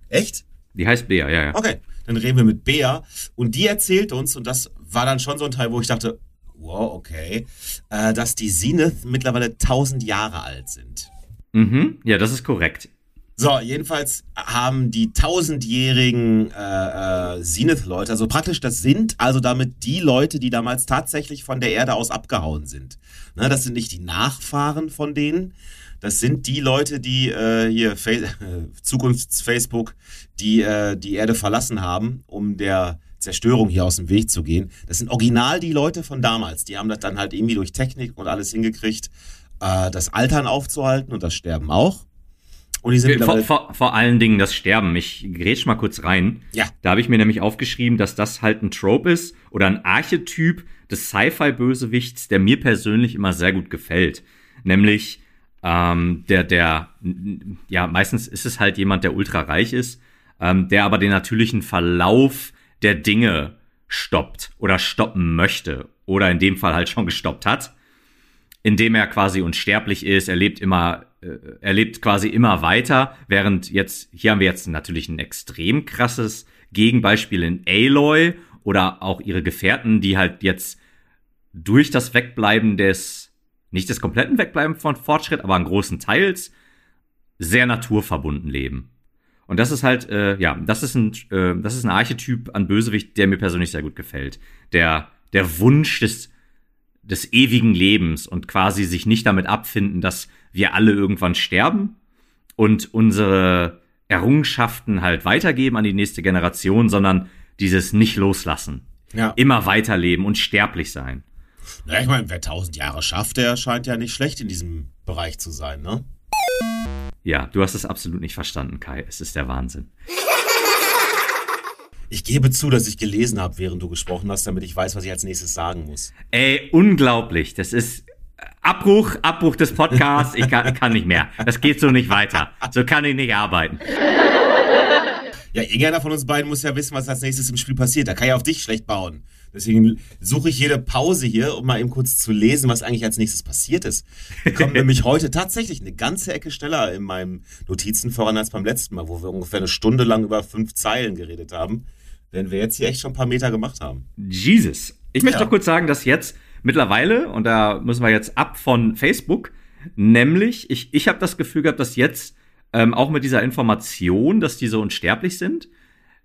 Echt? Die heißt Bea, ja, ja. Okay, dann reden wir mit Bea und die erzählt uns, und das war dann schon so ein Teil, wo ich dachte, wow, okay, äh, dass die Zenith mittlerweile 1000 Jahre alt sind. Mhm, ja, das ist korrekt. So, jedenfalls haben die tausendjährigen äh, äh, Zenith-Leute, also praktisch das sind also damit die Leute, die damals tatsächlich von der Erde aus abgehauen sind. Ne, das sind nicht die Nachfahren von denen, das sind die Leute, die äh, hier äh, Zukunfts-Facebook, die äh, die Erde verlassen haben, um der Zerstörung hier aus dem Weg zu gehen. Das sind original die Leute von damals. Die haben das dann halt irgendwie durch Technik und alles hingekriegt, äh, das Altern aufzuhalten und das Sterben auch. Und die sind vor, vor, vor allen Dingen das Sterben. Ich grätsch mal kurz rein. Ja. Da habe ich mir nämlich aufgeschrieben, dass das halt ein Trope ist oder ein Archetyp des Sci-Fi-Bösewichts, der mir persönlich immer sehr gut gefällt. Nämlich ähm, der, der, ja, meistens ist es halt jemand, der ultra reich ist, ähm, der aber den natürlichen Verlauf der Dinge stoppt oder stoppen möchte oder in dem Fall halt schon gestoppt hat, indem er quasi unsterblich ist. Er lebt immer er lebt quasi immer weiter, während jetzt, hier haben wir jetzt natürlich ein extrem krasses Gegenbeispiel in Aloy oder auch ihre Gefährten, die halt jetzt durch das Wegbleiben des, nicht des kompletten Wegbleiben von Fortschritt, aber an großen Teils sehr naturverbunden leben. Und das ist halt, äh, ja, das ist ein, äh, das ist ein Archetyp an Bösewicht, der mir persönlich sehr gut gefällt. Der, der Wunsch des, des ewigen Lebens und quasi sich nicht damit abfinden, dass wir alle irgendwann sterben und unsere Errungenschaften halt weitergeben an die nächste Generation, sondern dieses nicht loslassen. Ja. Immer weiterleben und sterblich sein. Na, ich meine, wer tausend Jahre schafft, der scheint ja nicht schlecht in diesem Bereich zu sein, ne? Ja, du hast es absolut nicht verstanden, Kai. Es ist der Wahnsinn. Ich gebe zu, dass ich gelesen habe, während du gesprochen hast, damit ich weiß, was ich als nächstes sagen muss. Ey, unglaublich. Das ist Abbruch, Abbruch des Podcasts. Ich kann, kann nicht mehr. Das geht so nicht weiter. So kann ich nicht arbeiten. Ja, irgendeiner von uns beiden muss ja wissen, was als nächstes im Spiel passiert. Da kann ich auf dich schlecht bauen. Deswegen suche ich jede Pause hier, um mal eben kurz zu lesen, was eigentlich als nächstes passiert ist. Wir kommen nämlich heute tatsächlich eine ganze Ecke schneller in meinem Notizen voran als beim letzten Mal, wo wir ungefähr eine Stunde lang über fünf Zeilen geredet haben. Wenn wir jetzt hier echt schon ein paar Meter gemacht haben. Jesus. Ich möchte ja. doch kurz sagen, dass jetzt mittlerweile, und da müssen wir jetzt ab von Facebook, nämlich, ich, ich habe das Gefühl gehabt, dass jetzt ähm, auch mit dieser Information, dass die so unsterblich sind,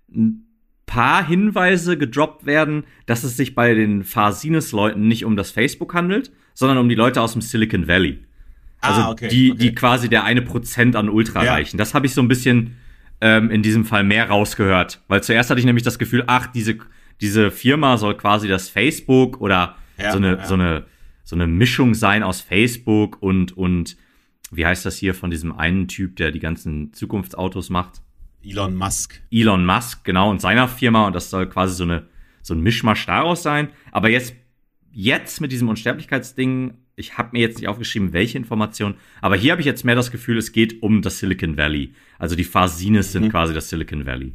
ein paar Hinweise gedroppt werden, dass es sich bei den Farsines-Leuten nicht um das Facebook handelt, sondern um die Leute aus dem Silicon Valley. Also ah, okay, die, okay. die quasi der eine Prozent an Ultra ja. reichen. Das habe ich so ein bisschen ähm, in diesem Fall mehr rausgehört. Weil zuerst hatte ich nämlich das Gefühl, ach, diese, diese Firma soll quasi das Facebook oder ja, so, eine, ja. so, eine, so eine Mischung sein aus Facebook und, und wie heißt das hier von diesem einen Typ, der die ganzen Zukunftsautos macht? Elon Musk. Elon Musk, genau, und seiner Firma. Und das soll quasi so, eine, so ein Mischmasch daraus sein. Aber jetzt, jetzt mit diesem Unsterblichkeitsding, ich habe mir jetzt nicht aufgeschrieben, welche Informationen, aber hier habe ich jetzt mehr das Gefühl, es geht um das Silicon Valley. Also die Phasines mhm. sind quasi das Silicon Valley.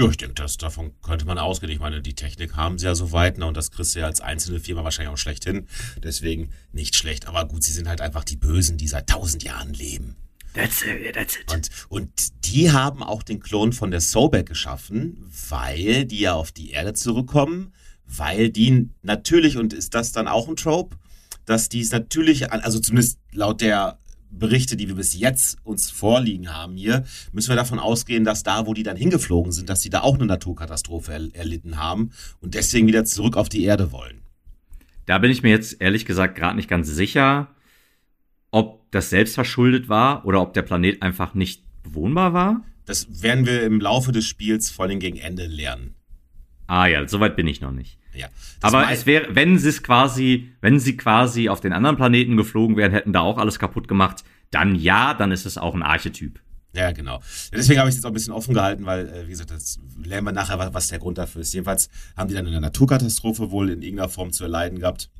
Ja, ich denke, das, davon könnte man ausgehen. Ich meine, die Technik haben sie ja so weit, ne, und das kriegst du ja als einzelne Firma wahrscheinlich auch schlecht hin. Deswegen nicht schlecht. Aber gut, sie sind halt einfach die Bösen, die seit tausend Jahren leben. That's it, that's it. Und, und die haben auch den Klon von der Sobek geschaffen, weil die ja auf die Erde zurückkommen, weil die natürlich, und ist das dann auch ein Trope, dass die es natürlich, also zumindest laut der Berichte, die wir bis jetzt uns vorliegen haben hier, müssen wir davon ausgehen, dass da, wo die dann hingeflogen sind, dass die da auch eine Naturkatastrophe er erlitten haben und deswegen wieder zurück auf die Erde wollen. Da bin ich mir jetzt ehrlich gesagt gerade nicht ganz sicher, ob das selbst verschuldet war oder ob der Planet einfach nicht bewohnbar war. Das werden wir im Laufe des Spiels vor allem gegen Ende lernen. Ah ja, soweit bin ich noch nicht. Ja. Aber es wäre, wenn sie es quasi, wenn sie quasi auf den anderen Planeten geflogen wären, hätten da auch alles kaputt gemacht, dann ja, dann ist es auch ein Archetyp. Ja, genau. Deswegen habe ich es jetzt auch ein bisschen offen gehalten, weil, äh, wie gesagt, das lernen wir nachher, was der Grund dafür ist. Jedenfalls haben die dann eine Naturkatastrophe wohl in irgendeiner Form zu erleiden gehabt.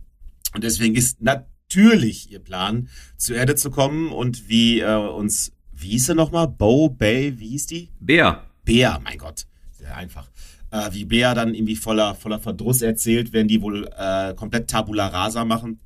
Und deswegen ist natürlich ihr Plan, zur Erde zu kommen und wie äh, uns, wie hieß sie nochmal? Bo, Bay, wie hieß die? Bär. Bär, mein Gott. Sehr einfach äh, wie Bea dann irgendwie voller, voller Verdruss erzählt, werden die wohl äh, komplett Tabula Rasa machen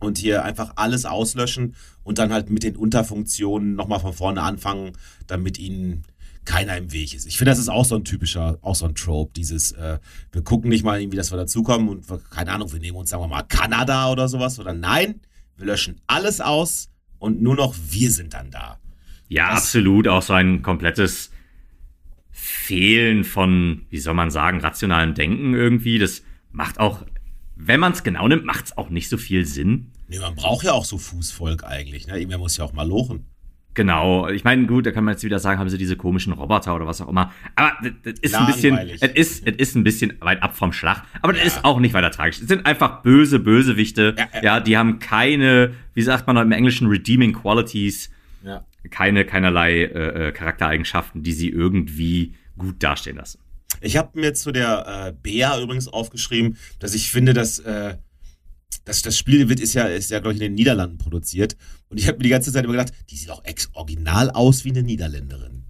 und hier einfach alles auslöschen und dann halt mit den Unterfunktionen nochmal von vorne anfangen, damit ihnen keiner im Weg ist. Ich finde, das ist auch so ein typischer, auch so ein Trope, dieses, äh, wir gucken nicht mal irgendwie, dass wir dazukommen und wir, keine Ahnung, wir nehmen uns, sagen wir mal, Kanada oder sowas, oder nein, wir löschen alles aus und nur noch wir sind dann da. Ja, das, absolut, auch so ein komplettes Fehlen von, wie soll man sagen, rationalem Denken irgendwie. Das macht auch, wenn man es genau nimmt, macht es auch nicht so viel Sinn. Nee, man braucht ja auch so Fußvolk eigentlich. Ne? Irgendwer muss ja auch mal lochen. Genau, ich meine, gut, da kann man jetzt wieder sagen, haben sie diese komischen Roboter oder was auch immer. Aber das ist ein bisschen, es ist, es ist ein bisschen weit ab vom Schlag. Aber das ja. ist auch nicht weiter tragisch. Es sind einfach böse Bösewichte. Ja, ja. ja, die haben keine, wie sagt man im Englischen, redeeming qualities. Keine, keinerlei äh, äh, Charaktereigenschaften, die sie irgendwie gut dastehen lassen. Ich habe mir zu der äh, Bea übrigens aufgeschrieben, dass ich finde, dass, äh, dass das Spiel wird ist ja, ist ja, glaube ich, in den Niederlanden produziert. Und ich habe mir die ganze Zeit immer gedacht, die sieht auch ex-original aus wie eine Niederländerin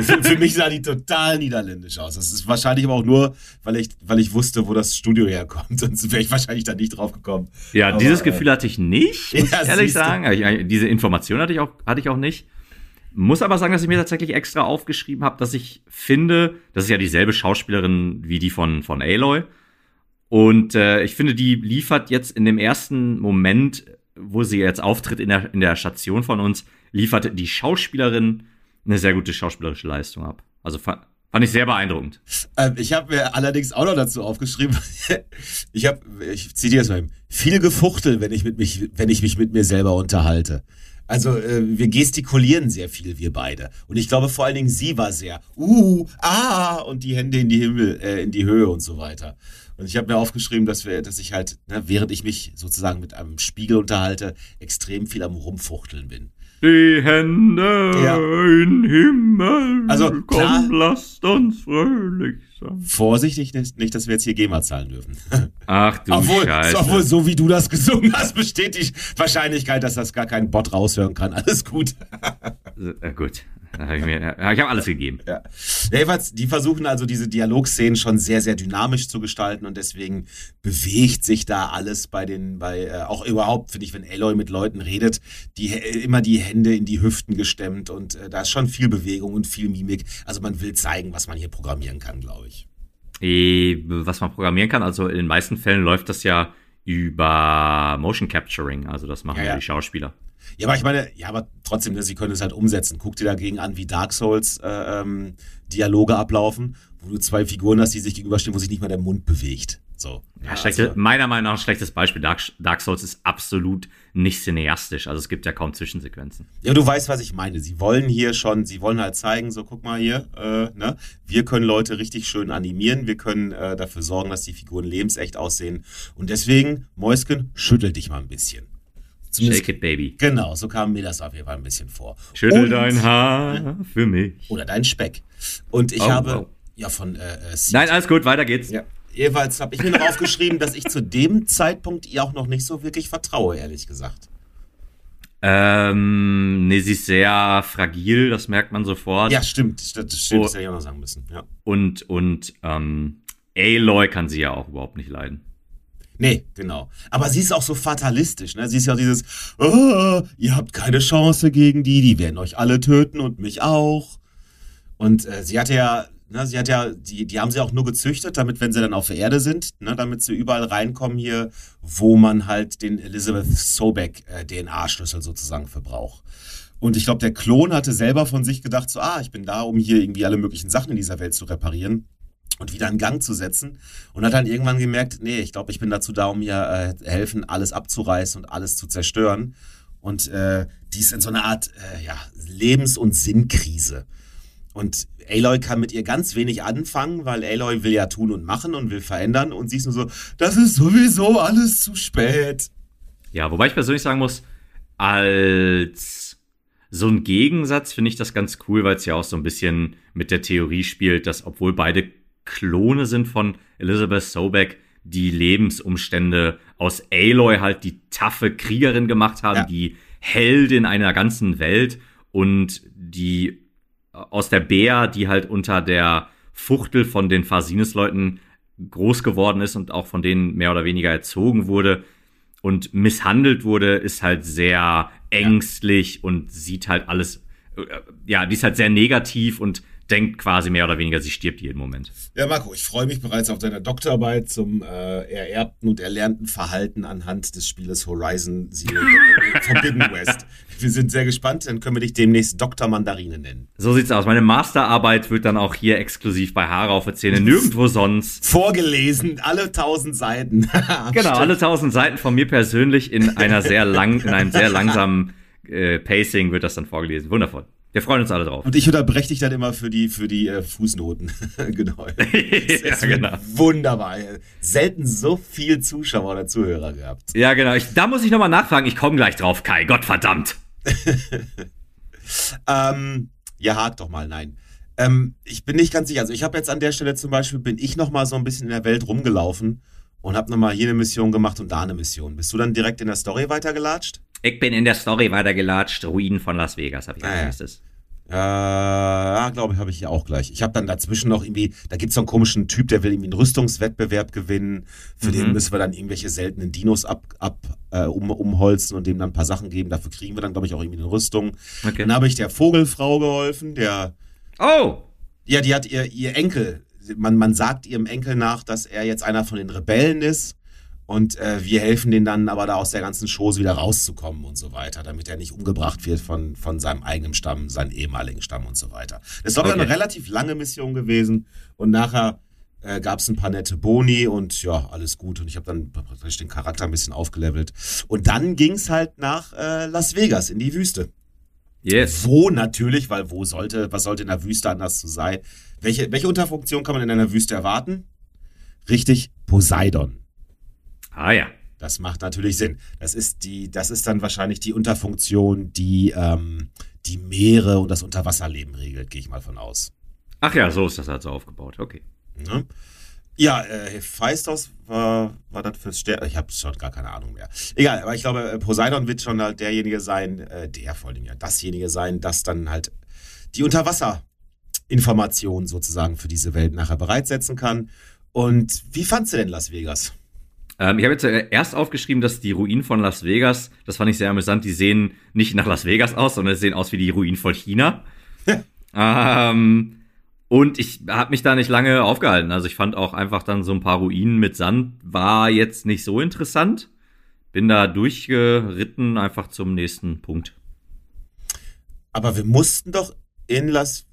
für, für, mich sah die total niederländisch aus. Das ist wahrscheinlich aber auch nur, weil ich, weil ich wusste, wo das Studio herkommt. Sonst wäre ich wahrscheinlich da nicht drauf gekommen. Ja, aber, dieses äh, Gefühl hatte ich nicht, muss ja, ich ehrlich sagen. Ich, diese Information hatte ich, auch, hatte ich auch nicht. Muss aber sagen, dass ich mir tatsächlich extra aufgeschrieben habe, dass ich finde, das ist ja dieselbe Schauspielerin wie die von, von Aloy. Und äh, ich finde, die liefert jetzt in dem ersten Moment, wo sie jetzt auftritt in der, in der Station von uns, liefert die Schauspielerin eine sehr gute schauspielerische Leistung ab. Also fand, fand ich sehr beeindruckend. Ähm, ich habe mir allerdings auch noch dazu aufgeschrieben, ich habe, ich ziehe dir mal hin, viel Gefuchtel, wenn ich, mit mich, wenn ich mich mit mir selber unterhalte. Also äh, wir gestikulieren sehr viel, wir beide. Und ich glaube vor allen Dingen, sie war sehr, uh, ah, und die Hände in die Himmel, äh, in die Höhe und so weiter. Und ich habe mir aufgeschrieben, dass wir, dass ich halt, ne, während ich mich sozusagen mit einem Spiegel unterhalte, extrem viel am Rumfuchteln bin die Hände ja. in Himmel. Also, klar, komm, lasst uns fröhlich sein. Vorsichtig, nicht, dass wir jetzt hier GEMA zahlen dürfen. Ach du obwohl, Scheiße. Obwohl, so wie du das gesungen hast, besteht die Wahrscheinlichkeit, dass das gar kein Bot raushören kann. Alles gut. äh, gut. Hab ich, mir, ich habe alles gegeben. Ja. Jedenfalls, die versuchen also diese Dialogszenen schon sehr, sehr dynamisch zu gestalten und deswegen bewegt sich da alles bei den, bei, äh, auch überhaupt, finde ich, wenn Aloy mit Leuten redet, die immer die Hände in die Hüften gestemmt und äh, da ist schon viel Bewegung und viel Mimik. Also man will zeigen, was man hier programmieren kann, glaube ich. E, was man programmieren kann, also in den meisten Fällen läuft das ja über Motion Capturing, also das machen ja, ja. die Schauspieler. Ja, aber ich meine, ja, aber trotzdem, ne, sie können es halt umsetzen. Guck dir dagegen an, wie Dark Souls äh, ähm, Dialoge ablaufen, wo du zwei Figuren hast, die sich gegenüberstehen, wo sich nicht mal der Mund bewegt. So. Ja, ja schlechte, also, meiner Meinung nach ein schlechtes Beispiel. Dark, Dark, Souls ist absolut nicht cineastisch. Also es gibt ja kaum Zwischensequenzen. Ja, du weißt, was ich meine. Sie wollen hier schon, sie wollen halt zeigen, so guck mal hier, äh, ne? wir können Leute richtig schön animieren, wir können äh, dafür sorgen, dass die Figuren lebensecht aussehen. Und deswegen, Mäusken, schüttel dich mal ein bisschen. Zumindest, Shake it, baby. Genau, so kam mir das auf jeden Fall ein bisschen vor. Schüttel Und, dein Haar für mich. Oder dein Speck. Und ich oh, habe, oh. ja, von äh, äh Nein, alles gut, weiter geht's. Ja. Jeweils habe ich mir noch aufgeschrieben, dass ich zu dem Zeitpunkt ihr auch noch nicht so wirklich vertraue, ehrlich gesagt. Ähm, nee, sie ist sehr fragil, das merkt man sofort. Ja, stimmt, das stimmt, oh, das hätte ich auch noch sagen müssen, ja. Und, und, ähm, Aloy kann sie ja auch überhaupt nicht leiden. Nee, genau. Aber sie ist auch so fatalistisch, ne? Sie ist ja dieses, oh, ihr habt keine Chance gegen die, die werden euch alle töten und mich auch. Und äh, sie hatte ja, ne, sie hat ja, die, die haben sie auch nur gezüchtet, damit, wenn sie dann auf der Erde sind, ne, damit sie überall reinkommen hier, wo man halt den Elizabeth Sobeck äh, DNA-Schlüssel sozusagen verbraucht. Und ich glaube, der Klon hatte selber von sich gedacht, so, ah, ich bin da, um hier irgendwie alle möglichen Sachen in dieser Welt zu reparieren und wieder in Gang zu setzen. Und hat dann irgendwann gemerkt, nee, ich glaube, ich bin dazu da, um mir äh, helfen, alles abzureißen und alles zu zerstören. Und äh, die ist in so einer Art äh, ja, Lebens- und Sinnkrise. Und Aloy kann mit ihr ganz wenig anfangen, weil Aloy will ja tun und machen und will verändern. Und sie ist nur so, das ist sowieso alles zu spät. Ja, wobei ich persönlich sagen muss, als so ein Gegensatz finde ich das ganz cool, weil es ja auch so ein bisschen mit der Theorie spielt, dass obwohl beide Klone sind von Elizabeth Sobeck, die Lebensumstände aus Aloy halt die taffe Kriegerin gemacht haben, ja. die Heldin einer ganzen Welt und die aus der Bär, die halt unter der Fuchtel von den Farsines-Leuten groß geworden ist und auch von denen mehr oder weniger erzogen wurde und misshandelt wurde, ist halt sehr ängstlich ja. und sieht halt alles, äh, ja, die ist halt sehr negativ und denkt quasi mehr oder weniger, sie stirbt jeden Moment. Ja, Marco, ich freue mich bereits auf deine Doktorarbeit zum äh, ererbten und erlernten Verhalten anhand des Spieles Horizon Zero Forbidden West. Wir sind sehr gespannt, dann können wir dich demnächst Dr. Mandarine nennen. So sieht's aus. Meine Masterarbeit wird dann auch hier exklusiv bei Haare auf Zähne, nirgendwo sonst. Vorgelesen, alle tausend Seiten. genau, alle tausend Seiten von mir persönlich in einer sehr lang, in einem sehr langsamen äh, Pacing wird das dann vorgelesen. Wundervoll. Wir freuen uns alle drauf. Und ich unterbreche dich dann immer für die, für die äh, Fußnoten. genau. ja, genau. Wunderbar. Selten so viel Zuschauer oder Zuhörer gehabt. Ja, genau. Ich, da muss ich nochmal nachfragen. Ich komme gleich drauf, Kai. Gottverdammt. ähm, ja, hakt doch mal. Nein. Ähm, ich bin nicht ganz sicher. Also ich habe jetzt an der Stelle zum Beispiel, bin ich nochmal so ein bisschen in der Welt rumgelaufen und habe nochmal hier eine Mission gemacht und da eine Mission. Bist du dann direkt in der Story weitergelatscht? Ich bin in der Story weitergelatscht. Ruinen von Las Vegas habe ich als nächstes. Äh, ja, glaube ich, habe ich hier auch gleich. Ich habe dann dazwischen noch irgendwie, da gibt es so einen komischen Typ, der will irgendwie einen Rüstungswettbewerb gewinnen. Für mhm. den müssen wir dann irgendwelche seltenen Dinos ab, ab äh, um, umholzen und dem dann ein paar Sachen geben. Dafür kriegen wir dann, glaube ich, auch irgendwie eine Rüstung. Okay. Dann habe ich der Vogelfrau geholfen, der. Oh! Ja, die hat ihr, ihr Enkel. Man, man sagt ihrem Enkel nach, dass er jetzt einer von den Rebellen ist und äh, wir helfen denen dann aber da aus der ganzen Chose wieder rauszukommen und so weiter, damit er nicht umgebracht wird von, von seinem eigenen Stamm, seinem ehemaligen Stamm und so weiter. Das ist okay. eine relativ lange Mission gewesen und nachher äh, gab es ein paar nette Boni und ja, alles gut. Und ich habe dann praktisch den Charakter ein bisschen aufgelevelt. Und dann ging es halt nach äh, Las Vegas in die Wüste. Yes. Wo natürlich, weil wo sollte, was sollte in der Wüste anders zu sein? Welche, welche Unterfunktion kann man in einer Wüste erwarten? Richtig, Poseidon. Ah ja. Das macht natürlich Sinn. Das ist die, das ist dann wahrscheinlich die Unterfunktion, die ähm, die Meere und das Unterwasserleben regelt, gehe ich mal von aus. Ach ja, so ist das also aufgebaut. Okay. Ne? Ja, äh, Hephaistos war, war das fürs Stern. Ich habe schon gar keine Ahnung mehr. Egal, aber ich glaube, äh, Poseidon wird schon halt derjenige sein, äh, der vor allem ja dasjenige sein, das dann halt die Unterwasserinformationen sozusagen für diese Welt nachher bereitsetzen kann. Und wie fandst du denn Las Vegas? Ähm, ich habe jetzt erst aufgeschrieben, dass die Ruinen von Las Vegas, das fand ich sehr amüsant, die sehen nicht nach Las Vegas aus, sondern sehen aus wie die Ruinen von China. ähm, und ich habe mich da nicht lange aufgehalten. Also ich fand auch einfach dann so ein paar Ruinen mit Sand war jetzt nicht so interessant. Bin da durchgeritten einfach zum nächsten Punkt. Aber wir mussten doch in Las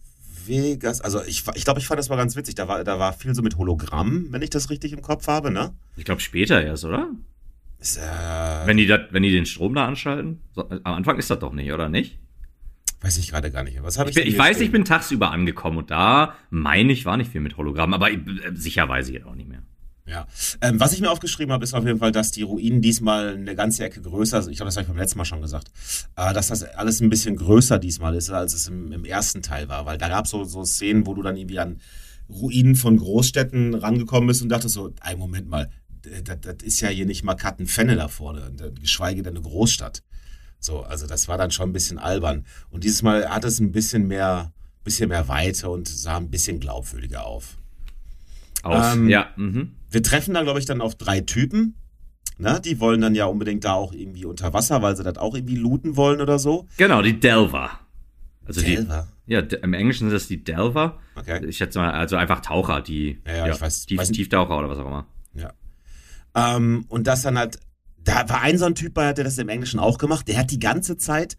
Vegas, also ich, ich glaube, ich fand das mal ganz witzig. Da war, da war viel so mit Hologramm, wenn ich das richtig im Kopf habe, ne? Ich glaube später erst, oder? Ist, äh, wenn, die dat, wenn die den Strom da anschalten? So, am Anfang ist das doch nicht, oder nicht? Weiß ich gerade gar nicht. Was habe ich? Ich, bin, ich weiß, stehen? ich bin tagsüber angekommen und da meine ich, war nicht viel mit Hologramm, aber äh, sicher weiß ich jetzt auch nicht mehr. Ja. Ähm, was ich mir aufgeschrieben habe, ist auf jeden Fall, dass die Ruinen diesmal eine ganze Ecke größer sind. Ich glaube, das habe ich beim letzten Mal schon gesagt. Äh, dass das alles ein bisschen größer diesmal ist, als es im, im ersten Teil war. Weil da gab es so, so Szenen, wo du dann irgendwie an Ruinen von Großstädten rangekommen bist und dachtest so, ein Moment mal, das, das ist ja hier nicht mal Kattenfenne da vorne, geschweige denn eine Großstadt. So, also das war dann schon ein bisschen albern. Und dieses Mal hat es ein bisschen mehr, bisschen mehr Weite und sah ein bisschen glaubwürdiger auf. Aus, ähm, ja. Mhm. Wir treffen da, glaube ich, dann auf drei Typen. Na, die wollen dann ja unbedingt da auch irgendwie unter Wasser, weil sie das auch irgendwie looten wollen oder so. Genau, die Delver. Also Delver? Die, ja, im Englischen sind das die Delver. Okay. Ich schätze mal, also einfach Taucher, die Ja, ja, ich weiß- Tief, weiß. Tieftaucher oder was auch immer. Ja. Ähm, und das dann halt, da war ein so ein Typ bei, der das im Englischen auch gemacht, der hat die ganze Zeit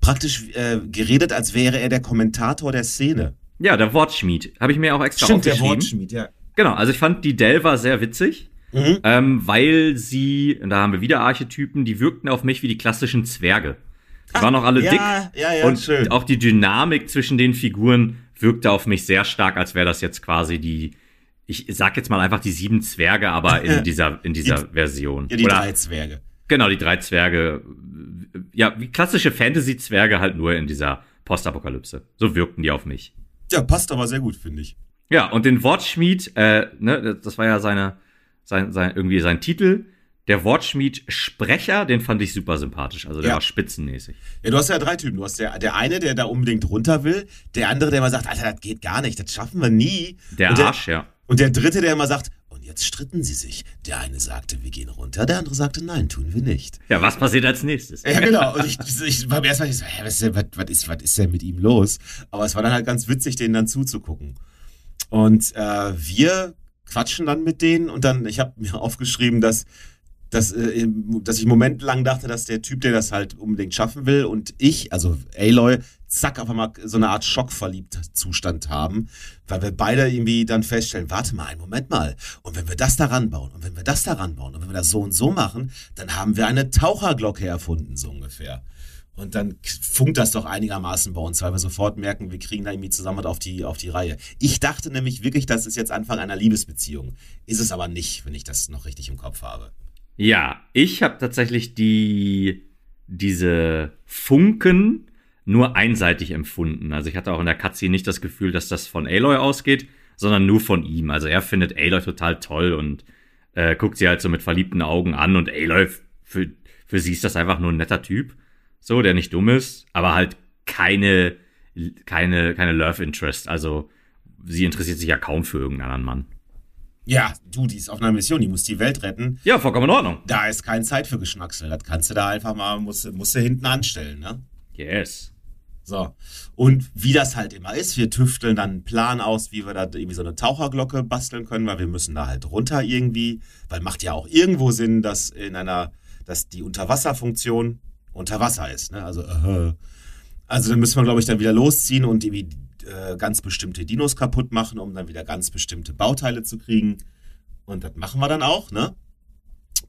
praktisch äh, geredet, als wäre er der Kommentator der Szene. Ja, der Wortschmied. Habe ich mir auch extra aufgeschrieben. ja. Genau, also ich fand die Delver sehr witzig, Mhm. ähm, weil sie, und da haben wir wieder Archetypen, die wirkten auf mich wie die klassischen Zwerge. Die waren auch alle ja, dick. ja, ja, und schön. auch die Dynamik zwischen den Figuren wirkte auf mich sehr stark, als wäre das jetzt quasi die, ich sag jetzt mal einfach die sieben Zwerge, aber in dieser, in dieser Version. Ja, die Oder, drei Zwerge. Genau, die drei Zwerge. Ja, wie klassische Fantasy-Zwerge halt nur in dieser Postapokalypse. So wirkten die auf mich. Ja, passt aber sehr gut, finde ich. Ja, und den Wortschmied, äh, ne, das war ja seine, sein, sein, irgendwie sein Titel. Der Wortschmied Sprecher, den fand ich super sympathisch. Also der Ja. war spitzenmäßig. Ja, du hast ja drei Typen. Du hast der, der eine, der da unbedingt runter will, der andere, der immer sagt, Alter, das geht gar nicht, das schaffen wir nie. Der und Arsch, ja. Und der dritte, der immer sagt, und jetzt stritten sie sich. Der eine sagte, wir gehen runter, der andere sagte, nein, tun wir nicht. Ja, was passiert als nächstes? Ja, genau. Und ich, ich beim ersten Mal ich so, hä, was, was, was, ist, was ist denn mit ihm los? Aber es war dann halt ganz witzig, denen dann zuzugucken. Und äh, wir quatschen dann mit denen und dann, ich habe mir aufgeschrieben, dass, dass, äh, dass ich einen Moment lang dachte, dass der Typ, der das halt unbedingt schaffen will und ich, also Aloy, zack, auf einmal so eine Art schockverliebt Zustand haben, weil wir beide irgendwie dann feststellen, warte mal, einen Moment mal, und wenn wir das daran bauen und wenn wir das daran bauen und wenn wir das so und so machen, dann haben wir eine Taucherglocke erfunden, so ungefähr. Und dann funkt das doch einigermaßen bei uns, weil wir sofort merken, wir kriegen da irgendwie zusammen auf die, auf die Reihe. Ich dachte nämlich wirklich, das ist jetzt Anfang einer Liebesbeziehung. Ist es aber nicht, wenn ich das noch richtig im Kopf habe. Ja, ich habe tatsächlich die diese Funken nur einseitig empfunden. Also ich hatte auch in der Cutscene nicht das Gefühl, dass das von Aloy ausgeht, sondern nur von ihm. Also er findet Aloy total toll und äh, guckt sie halt so mit verliebten Augen an und Aloy für für sie ist das einfach nur ein netter Typ, so der nicht dumm ist, aber halt keine keine keine Love Interest. Also sie interessiert sich ja kaum für irgendeinen anderen Mann. Ja, du, die ist auf einer Mission, die muss die Welt retten. Ja, vollkommen in Ordnung. Da ist keine Zeit für Geschnacksel. Das kannst du da einfach mal, musst, musst du hinten anstellen, ne? Yes. So. Und wie das halt immer ist, wir tüfteln dann einen Plan aus, wie wir da irgendwie so eine Taucherglocke basteln können, weil wir müssen da halt runter irgendwie, weil macht ja auch irgendwo Sinn, dass in einer, dass die Unterwasserfunktion unter Wasser ist, ne? Also, äh, also dann müssen wir, glaube ich, dann wieder losziehen und irgendwie äh, ganz bestimmte Dinos kaputt machen, um dann wieder ganz bestimmte Bauteile zu kriegen. Und das machen wir dann auch, ne?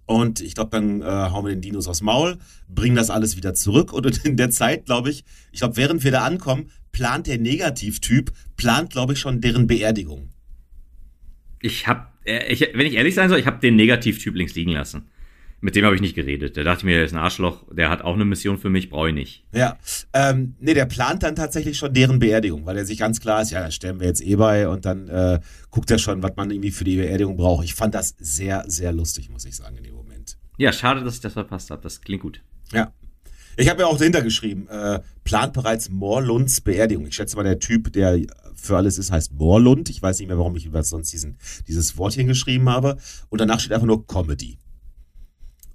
Und ich glaube, dann äh, hauen wir den Dinos aufs Maul, bringen das alles wieder zurück. Und in der Zeit, glaube ich, ich glaube, während wir da ankommen, plant der Negativtyp, plant, glaube ich, schon deren Beerdigung. Ich hab, äh, wenn ich ehrlich sein soll, ich habe den Negativtyp links liegen lassen. Mit dem habe ich nicht geredet. Der dachte mir, der ist ein Arschloch, der hat auch eine Mission für mich, brauche ich nicht. Ja, ähm, nee, der plant dann tatsächlich schon deren Beerdigung, weil er sich ganz klar ist, ja, da sterben wir jetzt eh bei und dann äh, guckt er schon, was man irgendwie für die Beerdigung braucht. Ich fand das sehr, sehr lustig, muss ich sagen, in dem Moment. Ja, schade, dass ich das verpasst habe. Das klingt gut. Ja. Ich habe ja auch dahinter geschrieben, äh, plant bereits Morlunds Beerdigung. Ich schätze mal, der Typ, der für alles ist, heißt Morlund. Ich weiß nicht mehr, warum ich über sonst diesen, dieses Wort hingeschrieben habe. Und danach steht einfach nur Comedy.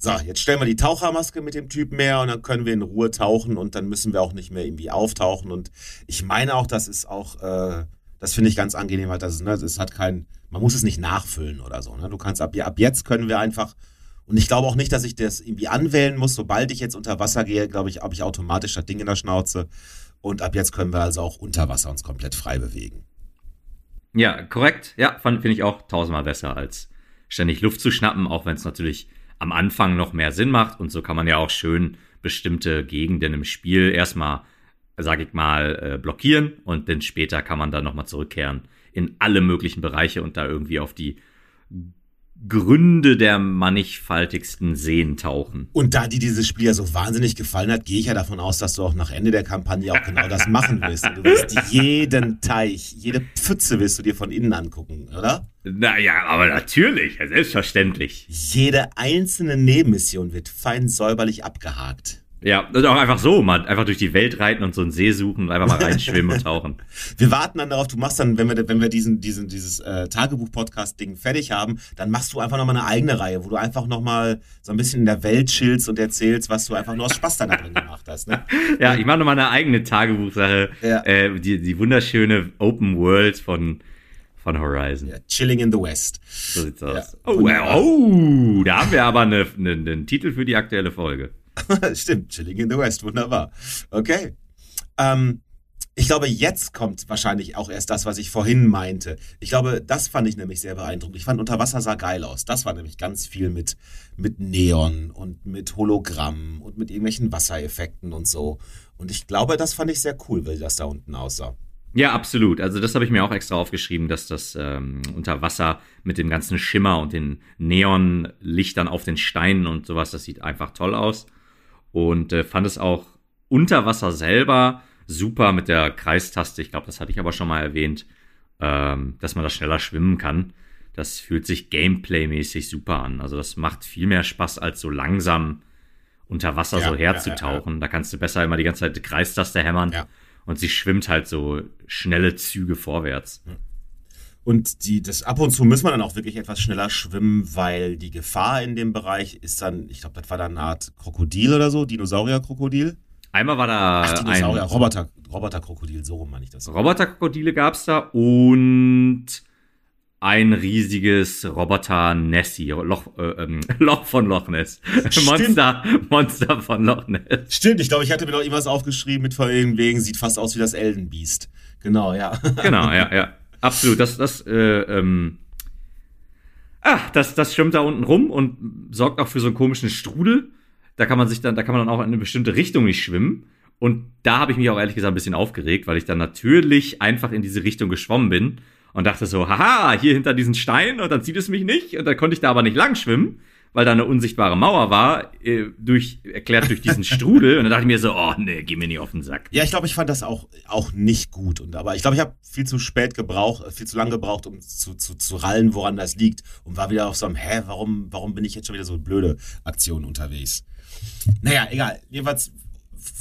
So, jetzt stellen wir die Tauchermaske mit dem Typen mehr und dann können wir in Ruhe tauchen und dann müssen wir auch nicht mehr irgendwie auftauchen. Und ich meine auch, das ist auch, äh, das finde ich ganz angenehm, halt, das, ne, das hat kein, man muss es nicht nachfüllen oder so. Ne? Du kannst ab, ab jetzt können wir einfach und ich glaube auch nicht, dass ich das irgendwie anwählen muss. Sobald ich jetzt unter Wasser gehe, glaube ich, habe ich automatisch das Ding in der Schnauze. Und ab jetzt können wir also auch unter Wasser uns komplett frei bewegen. Ja, korrekt. Ja, finde ich auch tausendmal besser, als ständig Luft zu schnappen, auch wenn es natürlich am Anfang noch mehr Sinn macht. Und so kann man ja auch schön bestimmte Gegenden im Spiel erstmal, sage ich mal, äh, blockieren und dann später kann man dann nochmal zurückkehren in alle möglichen Bereiche und da irgendwie auf die Gründe der mannigfaltigsten Seen tauchen. Und da dir dieses Spiel ja so wahnsinnig gefallen hat, gehe ich ja davon aus, dass du auch nach Ende der Kampagne auch genau das machen. Und du willst jeden Teich, jede Pfütze willst du dir von innen angucken, oder? Naja, aber natürlich, selbstverständlich. Jede einzelne Nebenmission wird fein säuberlich abgehakt. Ja, und auch einfach so, mal einfach durch die Welt reiten und so einen See suchen und einfach mal reinschwimmen und tauchen. Wir warten dann darauf, du machst dann, wenn wir, wenn wir diesen, diesen, dieses äh, Tagebuch-Podcast-Ding fertig haben, dann machst du einfach nochmal eine eigene Reihe, wo du einfach nochmal so ein bisschen in der Welt chillst und erzählst, was du einfach nur aus Spaß dann da drin gemacht hast. Ne? Ja, ich mache nochmal eine eigene Tagebuchsache. Ja. Äh, die, die wunderschöne Open World von, von Horizon. Ja, Chilling in the West. So sieht's aus. Ja, oh, oh, da haben wir aber eine, eine, einen Titel für die aktuelle Folge. Stimmt, Chilling in the West, wunderbar. Okay. Ähm, ich glaube, jetzt kommt wahrscheinlich auch erst das, was ich vorhin meinte. Ich glaube, das fand ich nämlich sehr beeindruckend. Ich fand Unterwasser sah geil aus. Das war nämlich ganz viel mit, mit Neon und mit Hologramm und mit irgendwelchen Wassereffekten und so. Und ich glaube, das fand ich sehr cool, wie das da unten aussah. Ja, absolut. Also das habe ich mir auch extra aufgeschrieben, dass das ähm, unter Wasser mit dem ganzen Schimmer und den Neonlichtern auf den Steinen und sowas, das sieht einfach toll aus. Und äh, fand es auch unter Wasser selber super mit der Kreistaste. Ich glaube, das hatte ich aber schon mal erwähnt, ähm, dass man da schneller schwimmen kann. Das fühlt sich Gameplay-mäßig super an. Also das macht viel mehr Spaß, als so langsam unter Wasser Ja, so ja, herzutauchen. Da kannst du besser immer die ganze Zeit die Kreistaste hämmern. Ja. Und sie schwimmt halt so schnelle Züge vorwärts. Und die, das ab und zu muss man dann auch wirklich etwas schneller schwimmen, weil die Gefahr in dem Bereich ist dann, ich glaube, das war dann eine Art Krokodil oder so, Dinosaurier-Krokodil. Einmal war da Ach, Dinosaurier, ein Roboter, Roboter-Krokodil, so rum meine ich das. Roboterkrokodile gab's da und ein riesiges Roboter Nessie, Loch, äh, ähm, Loch von Loch Ness. Monster, Monster von Loch Ness. Stimmt, ich glaube, ich hatte mir noch irgendwas aufgeschrieben mit von wegen, sieht fast aus wie das Elden Beast. Genau, ja. Genau, ja, ja. Absolut. Das, das, äh, ähm, ah, das, das schwimmt da unten rum und sorgt auch für so einen komischen Strudel. Da kann man sich dann, da kann man dann auch in eine bestimmte Richtung nicht schwimmen. Und da habe ich mich auch ehrlich gesagt ein bisschen aufgeregt, weil ich dann natürlich einfach in diese Richtung geschwommen bin und dachte so, haha, hier hinter diesen Stein und dann zieht es mich nicht und dann konnte ich da aber nicht lang schwimmen, weil da eine unsichtbare Mauer war, äh, durch, erklärt durch diesen Strudel und dann dachte ich mir so, oh nee, geh mir nicht auf den Sack. Ja, ich glaube, ich fand das auch, auch nicht gut. Und, aber ich glaube, ich habe viel zu spät gebraucht, viel zu lange gebraucht, um zu, zu, zu rallen, woran das liegt. Und war wieder auf so einem, hä, warum, warum bin ich jetzt schon wieder so blöde Aktionen unterwegs? Naja, egal. Jedenfalls,